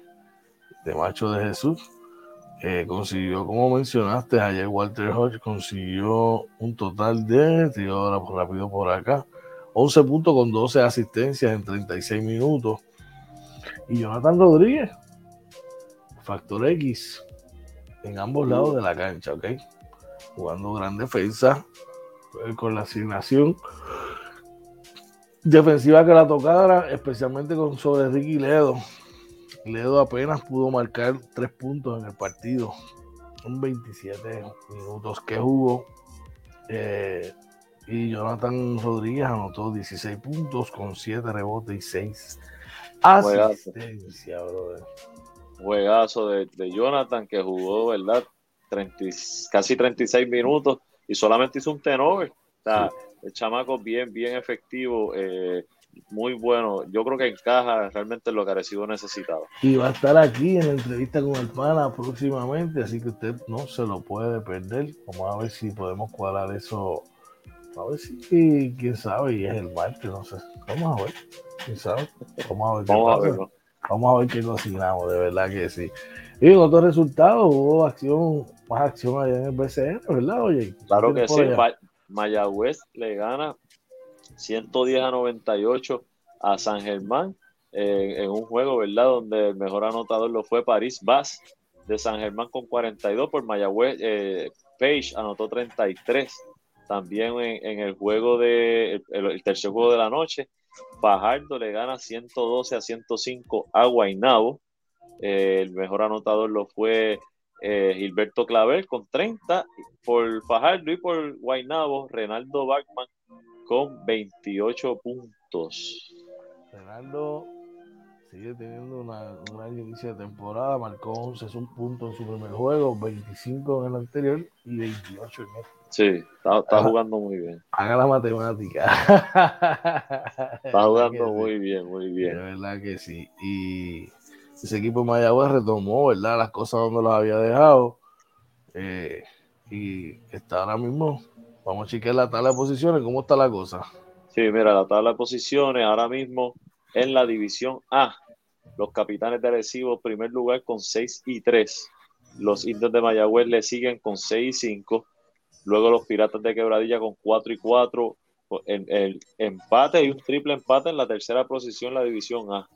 de, Macho de Jesús. Eh, consiguió, como mencionaste, ayer Walter Hodge consiguió un total de, ahora rápido por acá, 11 puntos con 12 asistencias en 36 minutos. Y Jonathan Rodríguez, factor X en ambos lados de la cancha, ¿ok? Jugando gran defensa eh, con la asignación defensiva que la tocara, especialmente con sobre Ricky Ledo. Ledo apenas pudo marcar tres puntos en el partido. Son 27 minutos que jugó. Eh, y Jonathan Rodríguez anotó 16 puntos con 7 rebotes y 6 asistencias, brother juegazo de, Jonathan que jugó, ¿verdad? casi 36 minutos y solamente hizo un tenover. O el chamaco bien, bien efectivo, eh, muy bueno. Yo creo que encaja realmente lo que Arecibo necesitaba. Y va a estar aquí en la entrevista con el pana próximamente, así que usted no se lo puede perder. Vamos a ver si podemos cuadrar eso. A ver si, quién sabe, y es el martes, no sé. Vamos a ver, quién sabe. Vamos a ver. Vamos a ver, Vamos a ver qué cocinamos, de verdad que sí. Y en otros resultados hubo acción, más acción allá en el BCN, ¿verdad? Oye, claro que sí. Mayagüez le gana 110 a 98 a San Germán en un juego, ¿verdad? Donde el mejor anotador lo fue París Vaz de San Germán con 42 por Mayagüez. Eh, Page anotó 33 también en, el juego de el, tercer juego de la noche. Fajardo le gana 112 a 105 a Guaynabo. Eh, el mejor anotador lo fue eh, Gilberto Clavel con 30, por Fajardo y por Guainabo, Renaldo Bachman con 28 puntos. Renaldo sigue teniendo una, gran inicio de temporada, marcó 11 un punto en su primer juego, 25 en el anterior y 28 en este. Sí, está, jugando muy bien. Haga la matemática. está jugando muy bien, muy bien. De verdad que sí. Y ese equipo de Mayagüez retomó, ¿verdad? Las cosas donde los había dejado. Eh, y está ahora mismo. Vamos a chequear la tabla de posiciones. ¿Cómo está la cosa? Sí, mira, la tabla de posiciones ahora mismo en la división A. Los capitanes de Recibo, primer lugar con 6 y 3. Los indios de Mayagüez le siguen con 6 y 5. Luego los piratas de Quebradilla con 4 y 4. En el empate y un triple empate en la tercera posición la división A.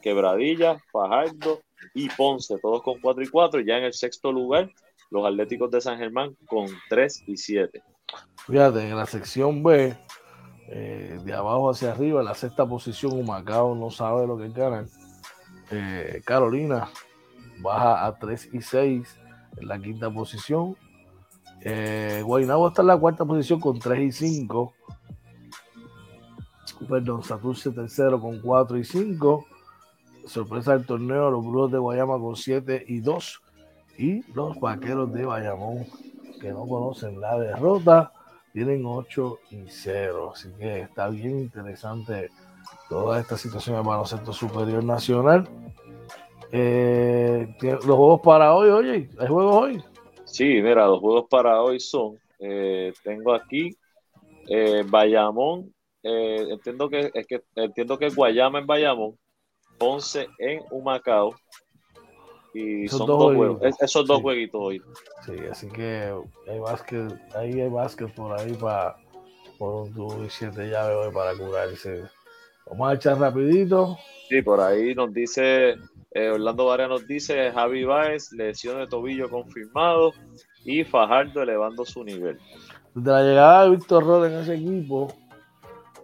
Quebradilla, Fajardo y Ponce, todos con 4 y 4. Ya en el sexto lugar, los Atléticos de San Germán con 3 y 7. Fíjate, en la sección B, eh, de abajo hacia arriba, en la sexta posición, Humacao no sabe lo que ganan. Eh, Carolina baja a 3 y 6 en la quinta posición. Eh, Guaynabo está en la cuarta posición con 3 y 5. Perdón, Saturce tercero con 4 y 5. Sorpresa del torneo, los Brujos de Guayama con 7 y 2. Y los Vaqueros de Bayamón, que no conocen la derrota, tienen 8 y 0. Así que está bien interesante toda esta situación del baloncesto superior nacional. Eh, los juegos para hoy, oye, ¿hay juegos hoy? Sí, mira, los juegos para hoy son, eh, tengo aquí eh, Bayamón, eh, entiendo que es que entiendo que Guayama en Bayamón, Ponce en Humacao, y son dos, juegos, esos dos jueguitos hoy. Sí, así que hay básquet, ahí hay básquet por ahí para por un tubo y siete llaves hoy para curarse. Vamos a echar rapidito. Sí, por ahí nos dice, eh, Orlando Varela nos dice, Javi Baez, lesión de tobillo confirmado y Fajardo elevando su nivel. Desde la llegada de Víctor Rod en ese equipo,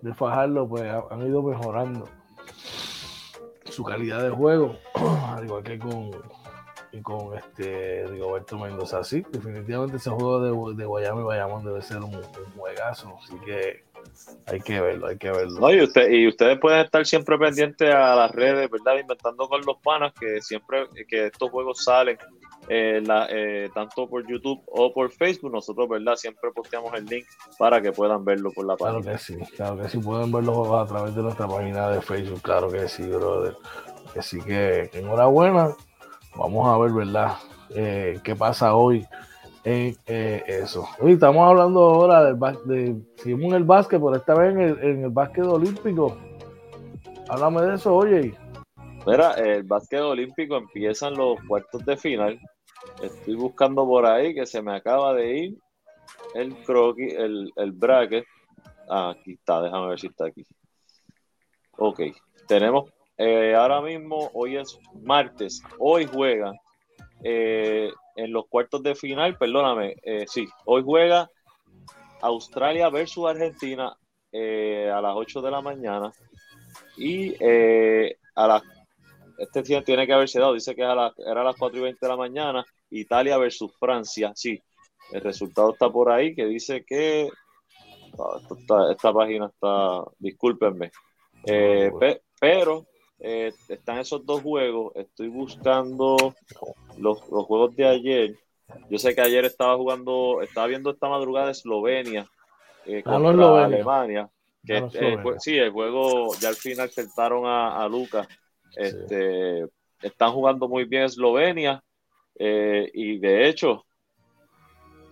de Fajardo, pues han ido mejorando su calidad de juego, al igual que con y con este Rigoberto Mendoza. Sí, definitivamente ese juego de, de Guayama y Bayamón debe ser un, juegazo, así que hay que verlo, hay que verlo. y, usted, y ustedes pueden estar siempre pendientes a las redes, ¿verdad? Inventando con los panas, que siempre que estos juegos salen, eh, eh, tanto por YouTube o por Facebook, nosotros, ¿verdad? Siempre posteamos el link para que puedan verlo por la página. Claro que sí, claro que sí, pueden ver los juegos a través de nuestra página de Facebook, claro que sí, brother. Así que enhorabuena Vamos a ver, ¿verdad? Eh, ¿Qué pasa hoy en eh, eso? Hoy estamos hablando ahora del de, seguimos en el básquet, pero esta vez en el, en el básquet olímpico. Háblame de eso, oye. Mira, el básquet olímpico empiezan los cuartos de final. Estoy buscando por ahí que se me acaba de ir el croquis, el, el bracket. Ah, aquí está, déjame ver si está aquí. Ok, tenemos eh, ahora mismo, hoy es martes, hoy juega eh, en los cuartos de final, perdóname, eh, sí, hoy juega Australia versus Argentina a las 8 de la mañana y a las, este tiene que haberse dado, dice que era a las 4 y 20 de la mañana, Italia versus Francia, sí, el resultado está por ahí que dice que ah, esta, página está, discúlpenme, pero eh, están esos dos juegos. Estoy buscando los, juegos de ayer. Yo sé que ayer estaba jugando, estaba viendo esta madrugada Eslovenia eh, ah, Alemania. Que ah, sí, el juego ya al final acertaron a, a Lucas. Este, Están jugando muy bien Eslovenia. Eh, y de hecho,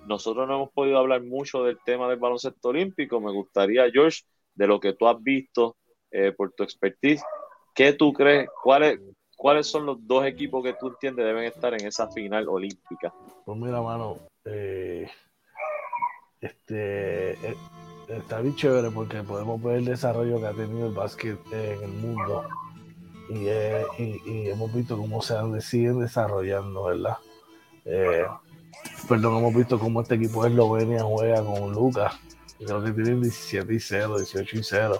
nosotros no hemos podido hablar mucho del tema del baloncesto olímpico. Me gustaría, George, de lo que tú has visto por tu expertise, ¿Qué tú crees? ¿Cuáles, ¿Cuáles son los dos equipos que tú entiendes deben estar en esa final olímpica? Pues mira, mano, eh, este, eh, está bien chévere porque podemos ver el desarrollo que ha tenido el básquet en el mundo y, eh, hemos visto cómo se siguen desarrollando, ¿verdad? perdón, hemos visto cómo este equipo de Eslovenia juega con Lucas. Creo que tienen 17 y 0, 18 y 0.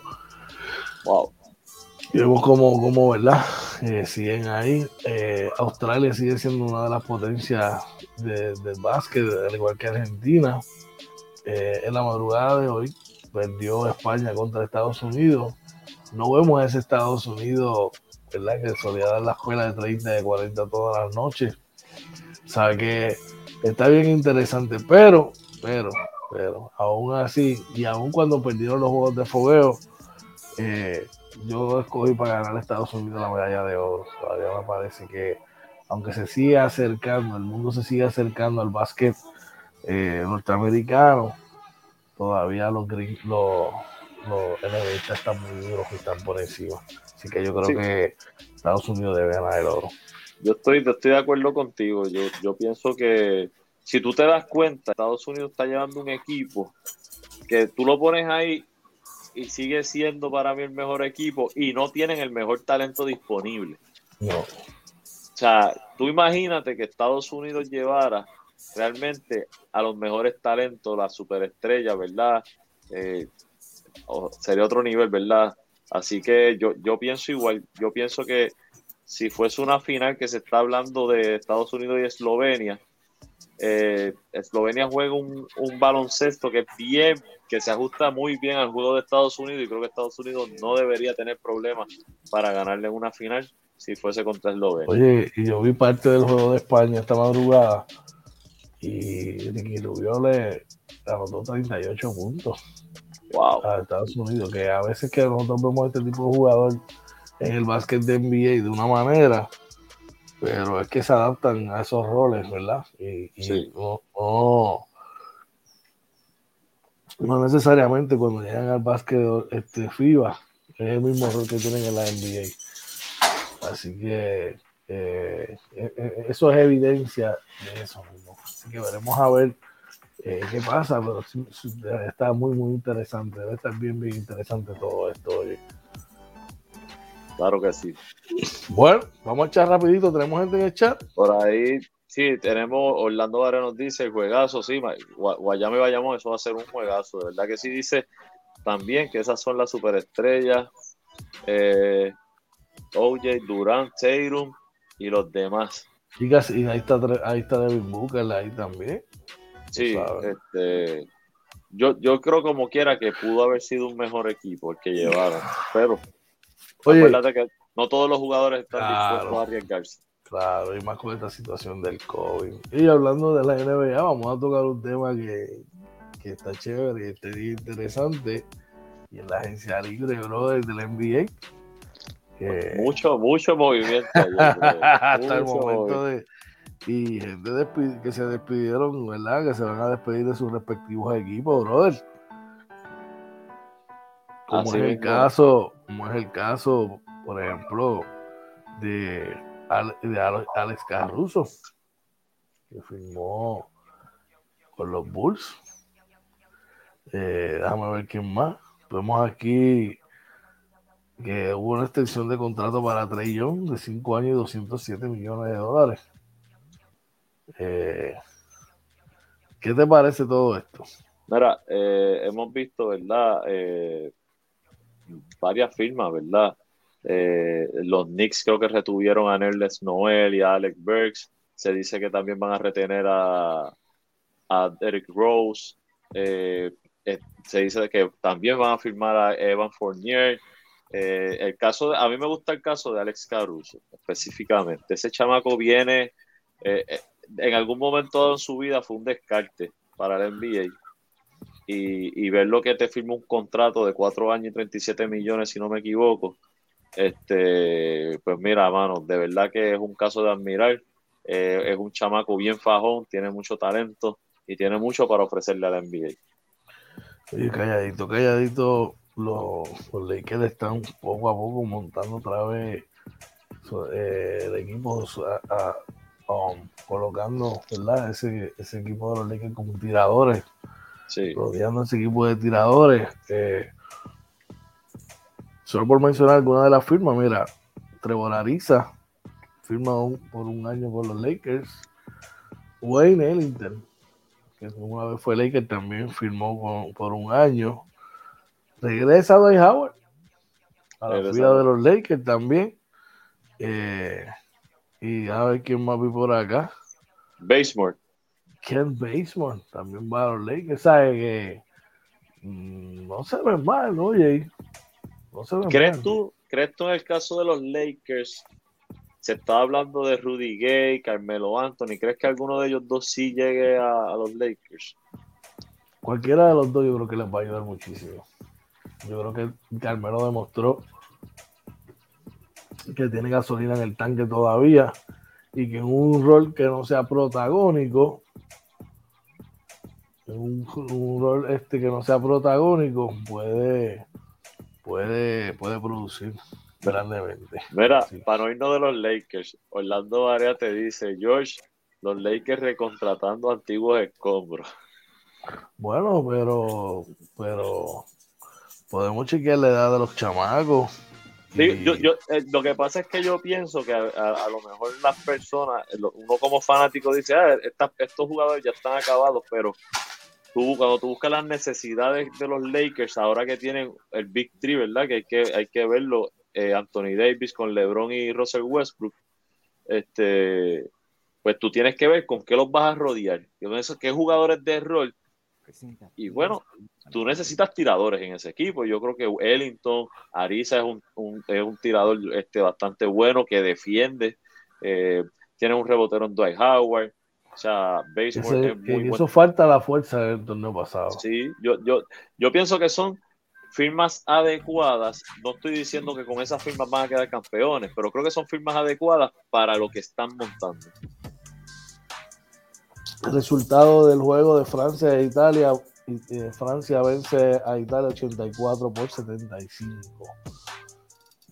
Wow. Y vemos como, como, ¿verdad? eh, siguen ahí. Eh, Australia sigue siendo una de las potencias del básquet, al igual que Argentina. Eh, en la madrugada de hoy perdió España contra Estados Unidos. No vemos a ese Estados Unidos, ¿verdad? Que solía dar la escuela de 30, de 40 todas las noches. Sabe que está bien interesante, pero, pero, pero, aún así, y aún cuando perdieron los juegos de fogueo, eh, yo escogí para ganar a Estados Unidos la medalla de oro. Todavía me parece que, aunque se siga acercando, el mundo se sigue acercando al básquet eh, norteamericano, todavía los, los, los están muy duros y están por encima. Así que yo creo que Estados Unidos debe ganar el oro. Yo estoy, estoy de acuerdo contigo. Yo, yo pienso que si tú te das cuenta, Estados Unidos está llevando un equipo que tú lo pones ahí y sigue siendo para mí el mejor equipo y no tienen el mejor talento disponible. No. O sea, tú imagínate que Estados Unidos llevara realmente a los mejores talentos, la superestrella, ¿verdad? Eh, sería otro nivel, ¿verdad? Así que yo, yo pienso igual, yo pienso que si fuese una final que se está hablando de Estados Unidos y Eslovenia, eh, Eslovenia juega un, un, baloncesto que es bien, que se ajusta muy bien al juego de Estados Unidos y creo que Estados Unidos no debería tener problemas para ganarle una final si fuese contra Eslovenia. Oye, y yo vi parte del juego de España esta madrugada y Ricky Rubio le anotó 38 puntos wow. a Estados Unidos, que a veces que nosotros vemos este tipo de jugador en el básquet de NBA de una manera, pero es que se adaptan a esos roles, ¿verdad? Y, no, no, necesariamente cuando llegan al básquet este, FIBA es el mismo rol que tienen en la NBA. Así que eh, eh, eh, eso es evidencia de eso mismo. Así que veremos a ver qué pasa, pero está muy, muy interesante. Debe estar bien, bien interesante todo esto. Claro que sí. Bueno, vamos a echar rapidito. ¿Tenemos gente en el chat? Por ahí, sí, tenemos, Orlando Vara nos dice, el juegazo, sí, Guayame vayamos, eso va a ser un juegazo. De verdad que sí dice también que esas son las superestrellas. Eh, OJ, Durant, Tatum y los demás. Chicas, y ahí está, ahí está David Booker ahí también. Sí, este, yo, yo creo como quiera que pudo haber sido un mejor equipo el que llevaron, pero Oye, Acuérdate que no todos los jugadores están dispuestos a arriesgarse. Claro, y más con esta situación del COVID. Y hablando de la NBA, vamos a tocar un tema que, que está chévere y está interesante. Y en la agencia libre, brother, de la NBA. mucho, mucho movimiento. Hasta el momento de. Y gente que se despidieron, ¿verdad? Que se van a despedir de sus respectivos equipos, brother. Como es el caso, como es el caso, por ejemplo, de, Alex Caruso, que firmó con los Bulls. Eh, déjame ver quién más. Vemos aquí que hubo una extensión de contrato para Trey Young de 5 años y 207 millones de dólares. Eh, ¿Qué te parece todo esto? Mira, eh, hemos visto, ¿verdad? Varias firmas, ¿verdad? Eh, los Knicks creo que retuvieron a Nerles Noel y a Alex Burks. Se dice que también van a retener a, a Eric Rose. Eh, eh, se dice que también van a firmar a Evan Fournier. el caso, a mí me gusta el caso de Alex Caruso, específicamente. Ese chamaco viene, en algún momento en su vida fue un descarte para el NBA y, ver lo que te firma un contrato de 4 años y 37 millones, si no me equivoco, este, pues mira, mano, de verdad que es un caso de admirar. Eh, es un chamaco bien fajón, tiene mucho talento y tiene mucho para ofrecerle a la NBA. Oye, calladito, calladito, los, los Lakers están poco a poco montando otra vez eh, el equipo, um, colocando ¿verdad? Ese, ese equipo de los Lakers como tiradores rodeando ese equipo de tiradores. Eh, solo por mencionar alguna de las firmas, mira, Trevor Ariza firma por un año por los Lakers. Wayne Ellington, que una vez fue Lakers, también firmó por un año. Regresa Dwight Howard a la vida de los Lakers también. Eh, y a ver quién más vi por acá. Basemore. Ken Basemore también va a los Lakers. ¿Sabe que mm, no se ve mal, oye? No se ve ¿Crees mal. tú, ¿Crees tú en el caso de los Lakers? Se está hablando de Rudy Gay, Carmelo Anthony. ¿Crees que alguno de ellos dos sí llegue a, a los Lakers? Cualquiera de los dos yo creo que les va a ayudar muchísimo. Yo creo que Carmelo demostró que tiene gasolina en el tanque todavía y que en un rol que no sea protagónico, un, un rol este que no sea protagónico, puede, puede, puede producir grandemente. Mira, Sí. para no irnos de los Lakers, Orlando Varea te dice, George, los Lakers recontratando antiguos escombros. Bueno, pero, pero podemos chequear la edad de los chamacos. Sí, yo, yo, eh, lo que pasa es que yo pienso que a, a- a lo mejor las personas, uno como fanático dice, ah, esta- estos jugadores ya están acabados, pero tú cuando tú buscas las necesidades de los Lakers, ahora que tienen el Big Three, ¿verdad? Que hay que, hay que verlo, eh, Anthony Davis con LeBron y Russell Westbrook, este, pues tú tienes que ver con qué los vas a rodear, qué, jugadores de rol y bueno, tú necesitas tiradores en ese equipo. Yo creo que Ellington, Ariza es un, un- es un tirador este, bastante bueno que defiende. eh, tiene un rebotero en Dwight Howard. O sea, Basemore es muy bueno. eso falta la fuerza del torneo pasado. Sí, yo, yo, yo pienso que son firmas adecuadas. No estoy diciendo que con esas firmas van a quedar campeones, pero creo que son firmas adecuadas para lo que están montando. El resultado del juego de Francia e Italia. eh, Francia vence a Italia 84 por 75.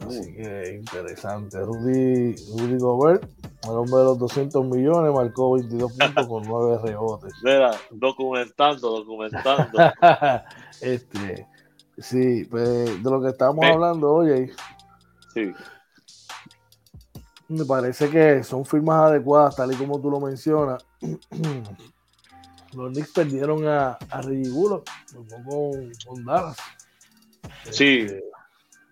Así que interesante. Rudy, Rudy Gobert, el hombre de los 200 millones, marcó 22 puntos con 9 rebotes. Mira, documentando, documentando. este, sí, pues, de lo que estamos hablando, oye, Sí, me parece que son firmas adecuadas, tal y como tú lo mencionas. Los Knicks perdieron a, a jugó con, con Dallas. Sí.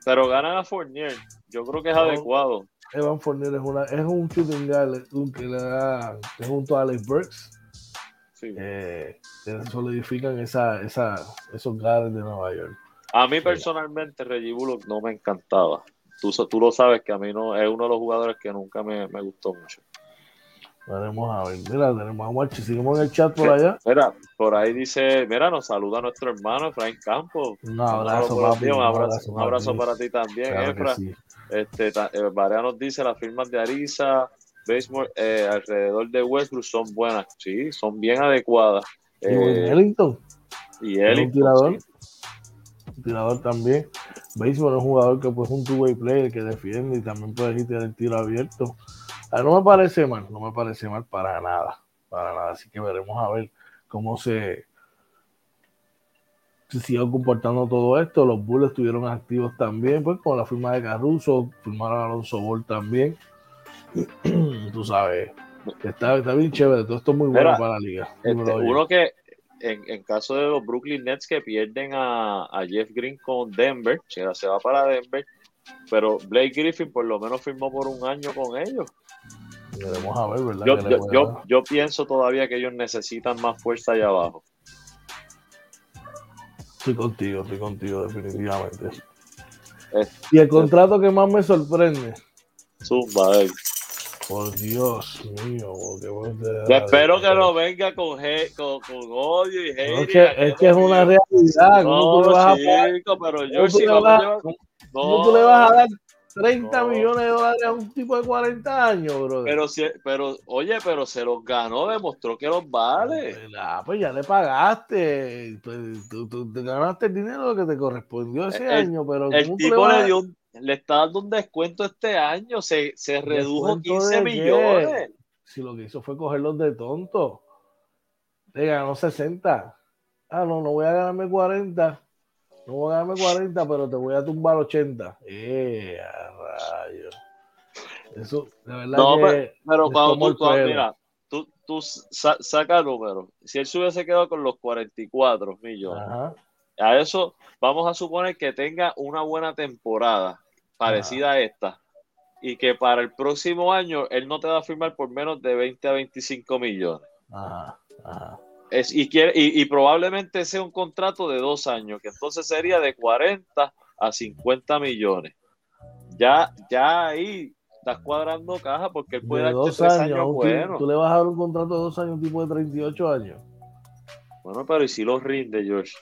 Pero ganan a Fournier. Yo creo que es No. adecuado. Evan Fournier es, una, es un shooting guard que le da, que junto a Alex Burks, Sí. eh, solidifican esa, esa, esos guards de Nueva York. A mí personalmente Reggie Bullock no me encantaba. Tú, tú lo sabes que a mí no es uno de los jugadores que nunca me, me gustó mucho. Veremos a ver. Mira, tenemos a Marchi. Seguimos en el chat por allá. Mira, por ahí dice, mira, nos saluda nuestro hermano Efraín Campos. Un abrazo, papi. un un abrazo, un abrazo para ti también, Claro Efra. sí. Este, eh, Barea nos dice las firmas de Ariza, Basemore, eh, alrededor de Westbrook son buenas, sí, son bien adecuadas. Y Eh, Ellington, y es un Ellington, tirador. sí. un tirador también. Baseball es un jugador que pues, es un two-way player que defiende y también puede ir el tiro abierto. No me parece mal, no me parece mal para nada, para nada. Así que veremos a ver cómo se, se sigue comportando todo esto. Los Bulls estuvieron activos también, pues con la firma de Caruso, firmaron a Alonso Ball también. Tú sabes, está, está bien chévere, todo esto es muy bueno Mira, para la liga. Este, uno que, en, en caso de los Brooklyn Nets que pierden a, a Jeff Green con Denver, se va para Denver, pero Blake Griffin por lo menos firmó por un año con ellos. Veremos a ver, ¿verdad? Yo, pienso todavía que ellos necesitan más fuerza allá abajo. Estoy contigo, estoy contigo, definitivamente. Y el contrato que más me sorprende, Zumba, eh. por Dios mío, Yo espero que no venga con, con, con odio y No, hate. es, que, es que es una realidad. ¿Cómo tú le vas a, pagar- chico, pero yo le vamos vas- cómo No, tú le vas a dar 30 No. millones de dólares a un tipo de 40 años, bro? Pero, si, pero, oye, pero se los ganó, demostró que los vale. Ah, pues ya le pagaste. Pues, tú, tú te ganaste el dinero que te correspondió ese El- año, pero El ¿cómo tú le tipo le dio un- le está dando un descuento este año, se, se redujo ¿Descuento 15 de qué? millones. Si lo que hizo fue cogerlos de tonto. Le ganó 60. Ah, no, no voy a ganarme 40. No voy a ganarme 40, pero te voy a tumbar 80. ¡Eh, rayos! Eso, de verdad No, que. Pero cuando tú, mira, tú, tú sa- saca números. Si él se hubiese quedado con los 44 millones, Ajá. a eso vamos a suponer que tenga una buena temporada parecida a esta y que para el próximo año él no te va a firmar por menos de 20 a 25 millones. Ajá, Es, y, quiere, y, probablemente sea un contrato de dos años, que entonces sería de 40 a 50 millones. Ya, ya ahí estás cuadrando caja porque él puede darte dos años, bueno. Tú le vas a dar un contrato de dos años, tipo de 38 años. Bueno, pero ¿y si lo rinde, George?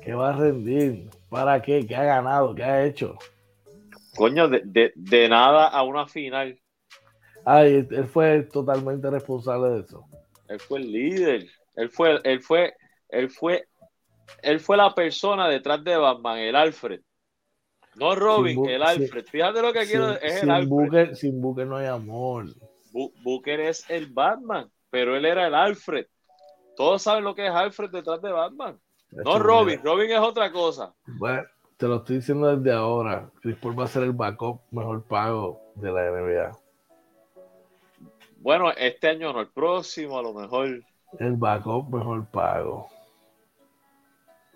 ¿Qué va a rendir? ¿Para qué? ¿Qué ha ganado? ¿Qué ha hecho? Coño, de, de, nada a una final. Ay, él fue totalmente responsable de eso. Él fue el líder. Él fue, él fue, él fue, él fue la persona detrás de Batman, el Alfred. No Robin, el Alfred. Fíjate lo que quiero, es el Alfred. sin Booker no hay amor. Booker es el Batman, pero él era el Alfred. Todos saben lo que es Alfred detrás de Batman. No Robin, Robin es otra cosa. Bueno, te lo estoy diciendo desde ahora. Chris Paul va a ser el backup mejor pago de la NBA. Bueno, este año no, el próximo a lo mejor. El backup mejor pago.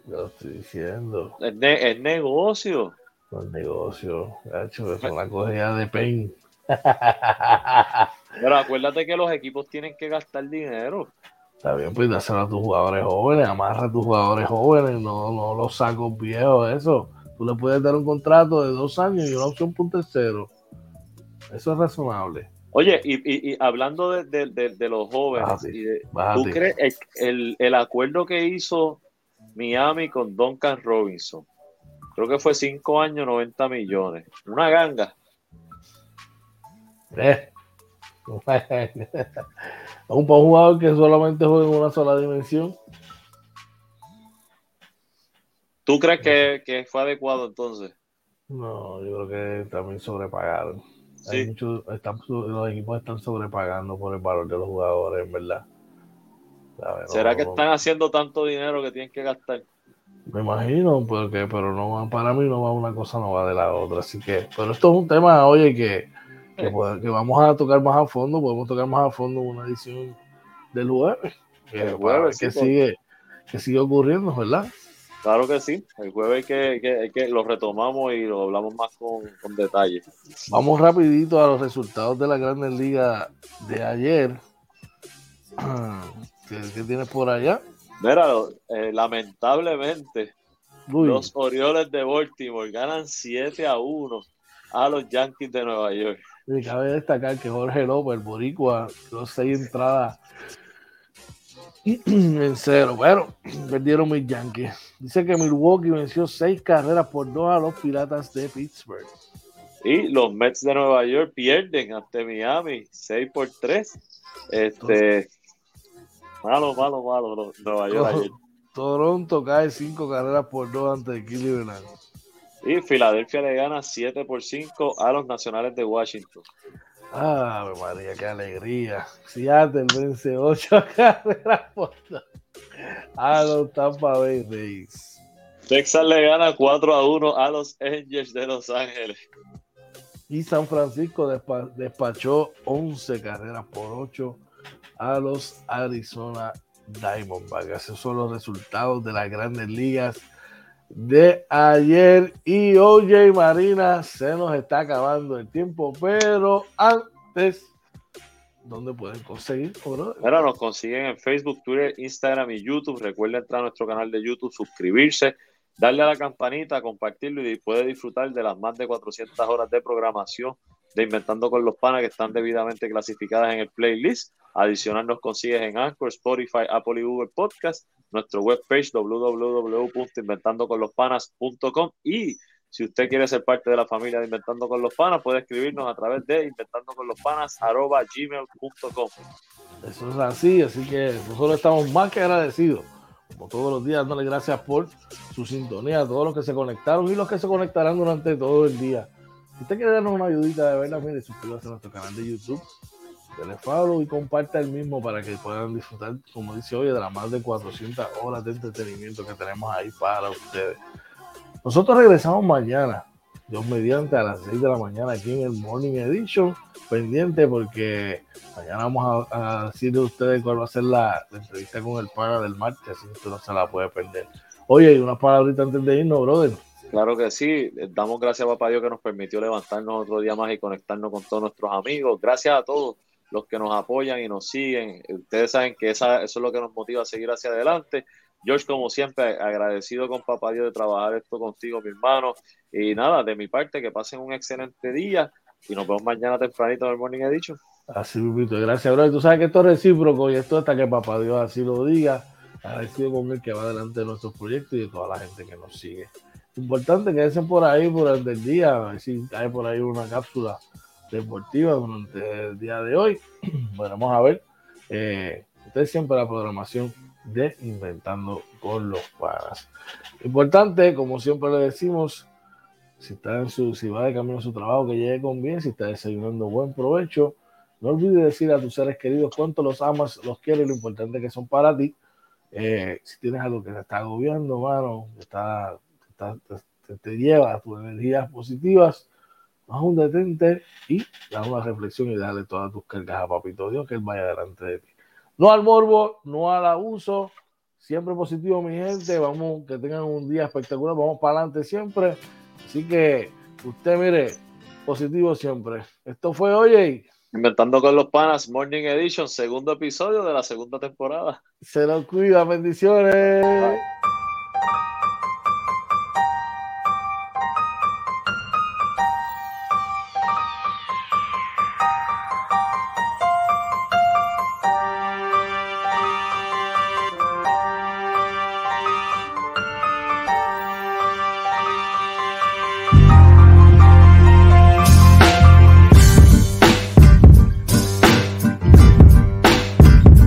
Lo estoy diciendo. Es, negocio. El negocio. Hecho, es una cogida de pain. Pero acuérdate que los equipos tienen que gastar dinero. Está bien, pues dáselo a tus jugadores jóvenes, amarra a tus jugadores jóvenes, no, no los sacos viejos, eso. Tú le puedes dar un contrato de dos años y una opción por tercero. Eso es razonable. Oye, y, hablando de, los jóvenes, ¿tú crees el, el, acuerdo que hizo Miami con Duncan Robinson? Creo que fue cinco años, 90 millones. Una ganga. Eh. un jugador que solamente juega en una sola dimensión. ¿Tú crees que, fue adecuado entonces? No, yo creo que también sobrepagaron. Hay muchos, los equipos están sobrepagando por el valor de los jugadores, en verdad. ¿Será que están haciendo tanto dinero que tienen que gastar? Me imagino, porque, pero no para mí no va una cosa, no va de la otra. Así que, pero esto es un tema, oye, que, que, vamos a tocar más a fondo, podemos tocar más a fondo una edición del jueves. Que, jueves, que sigue, que sigue ocurriendo, ¿verdad? Claro que sí, el jueves que, que, lo retomamos y lo hablamos más con, con, detalle. Vamos rapidito a los resultados de la Grandes Liga de ayer. ¿Qué, tienes por allá? Mira, eh, lamentablemente los Orioles de Baltimore ganan 7 a 1 a los Yankees de Nueva York. Y cabe destacar que Jorge López, el Boricua, los seis entradas en cero, pero perdieron mis Yankees. Dice que Milwaukee venció seis carreras por dos a los Piratas de Pittsburgh. Y los Mets de Nueva York pierden ante Miami, 6 por 3. Este, malo, malo, malo, Nueva York Toronto cae cinco carreras por dos ante Cleveland. Y Filadelfia le gana 7 por 5 a los Nacionales de Washington. Ah, María, qué alegría. Seattle vence 8 carreras por a los Tampa Bay Rays. Texas le gana 4 a 1 a los Angels de Los Ángeles. Y San Francisco despachó 11 carreras por 8 a los Arizona Diamondbacks. Esos son los resultados de las grandes ligas de ayer. Y OJ Marina se nos está acabando el tiempo, pero antes, ¿dónde pueden conseguir? Ahora nos consiguen en Facebook, Twitter, Instagram y YouTube. Recuerden entrar a nuestro canal de YouTube, suscribirse, darle a la campanita, compartirlo y puede disfrutar de las más de 400 horas de programación de Inventando con los Panas que están debidamente clasificadas en el playlist. Adicional nos consigues en Anchor, Spotify, Apple y Google Podcast nuestro webpage www.inventandoconlospanas.com y si usted quiere ser parte de la familia de Inventando con los Panas, puede escribirnos a través de inventandoconlospanas.gmail.com Eso es así, así que nosotros estamos más que agradecidos, como todos los días, dándole gracias por su sintonía a todos los que se conectaron y los que se conectarán durante todo el día. Si usted quiere darnos una ayudita de verdad, mire, suscríbase a nuestro canal de YouTube denle follow y comparta el mismo para que puedan disfrutar, como dice hoy, de las más de 400 horas de entretenimiento que tenemos ahí para ustedes. Nosotros regresamos mañana, Dios mediante, a las 6 de la mañana aquí en el Morning Edition. Pendiente porque mañana vamos a, decirle a ustedes cuál va a ser la, entrevista con el pana del martes, así que usted no se la puede perder. Oye, y una palabrita antes de irnos, brother. Claro que sí, damos gracias a Papá Dios que nos permitió levantarnos otro día más y conectarnos con todos nuestros amigos. Gracias a todos los que nos apoyan y nos siguen. Ustedes saben que esa, eso es lo que nos motiva a seguir hacia adelante. George, como siempre, agradecido con Papá Dios de trabajar esto contigo, mi hermano. Y nada, de mi parte, que pasen un excelente día y nos vemos mañana tempranito en el Morning Edition. Así, Lupito, gracias, bro. Tú sabes que esto es recíproco y esto hasta que Papá Dios así lo diga. Agradecido con él que va adelante de nuestros proyectos y de toda la gente que nos sigue. Importante que estén por ahí durante el día, a ver si hay por ahí una cápsula deportiva durante el día de hoy. Bueno, vamos a ver. Eh, ustedes siempre la programación de Inventando con los Panas. Importante, como siempre le decimos, si está en su, si va de camino a su trabajo, que llegue con bien, si está desayunando, buen provecho. No olvides decir a tus seres queridos cuánto los amas, los quieres, lo importante que son para ti. Eh, si tienes algo que te está agobiando, mano, está, te, te, lleva a tus energías positivas, haz un detente y da una reflexión y dale todas tus cargas a Papito Dios, que Él vaya delante de ti. No al morbo, no al abuso, siempre positivo, mi gente. Vamos, que tengan un día espectacular, vamos para adelante siempre. Así que usted mire, positivo siempre. Esto fue Oye. Inventando con los panas, Morning Edition, segundo episodio de la segunda temporada. Se lo cuida, bendiciones.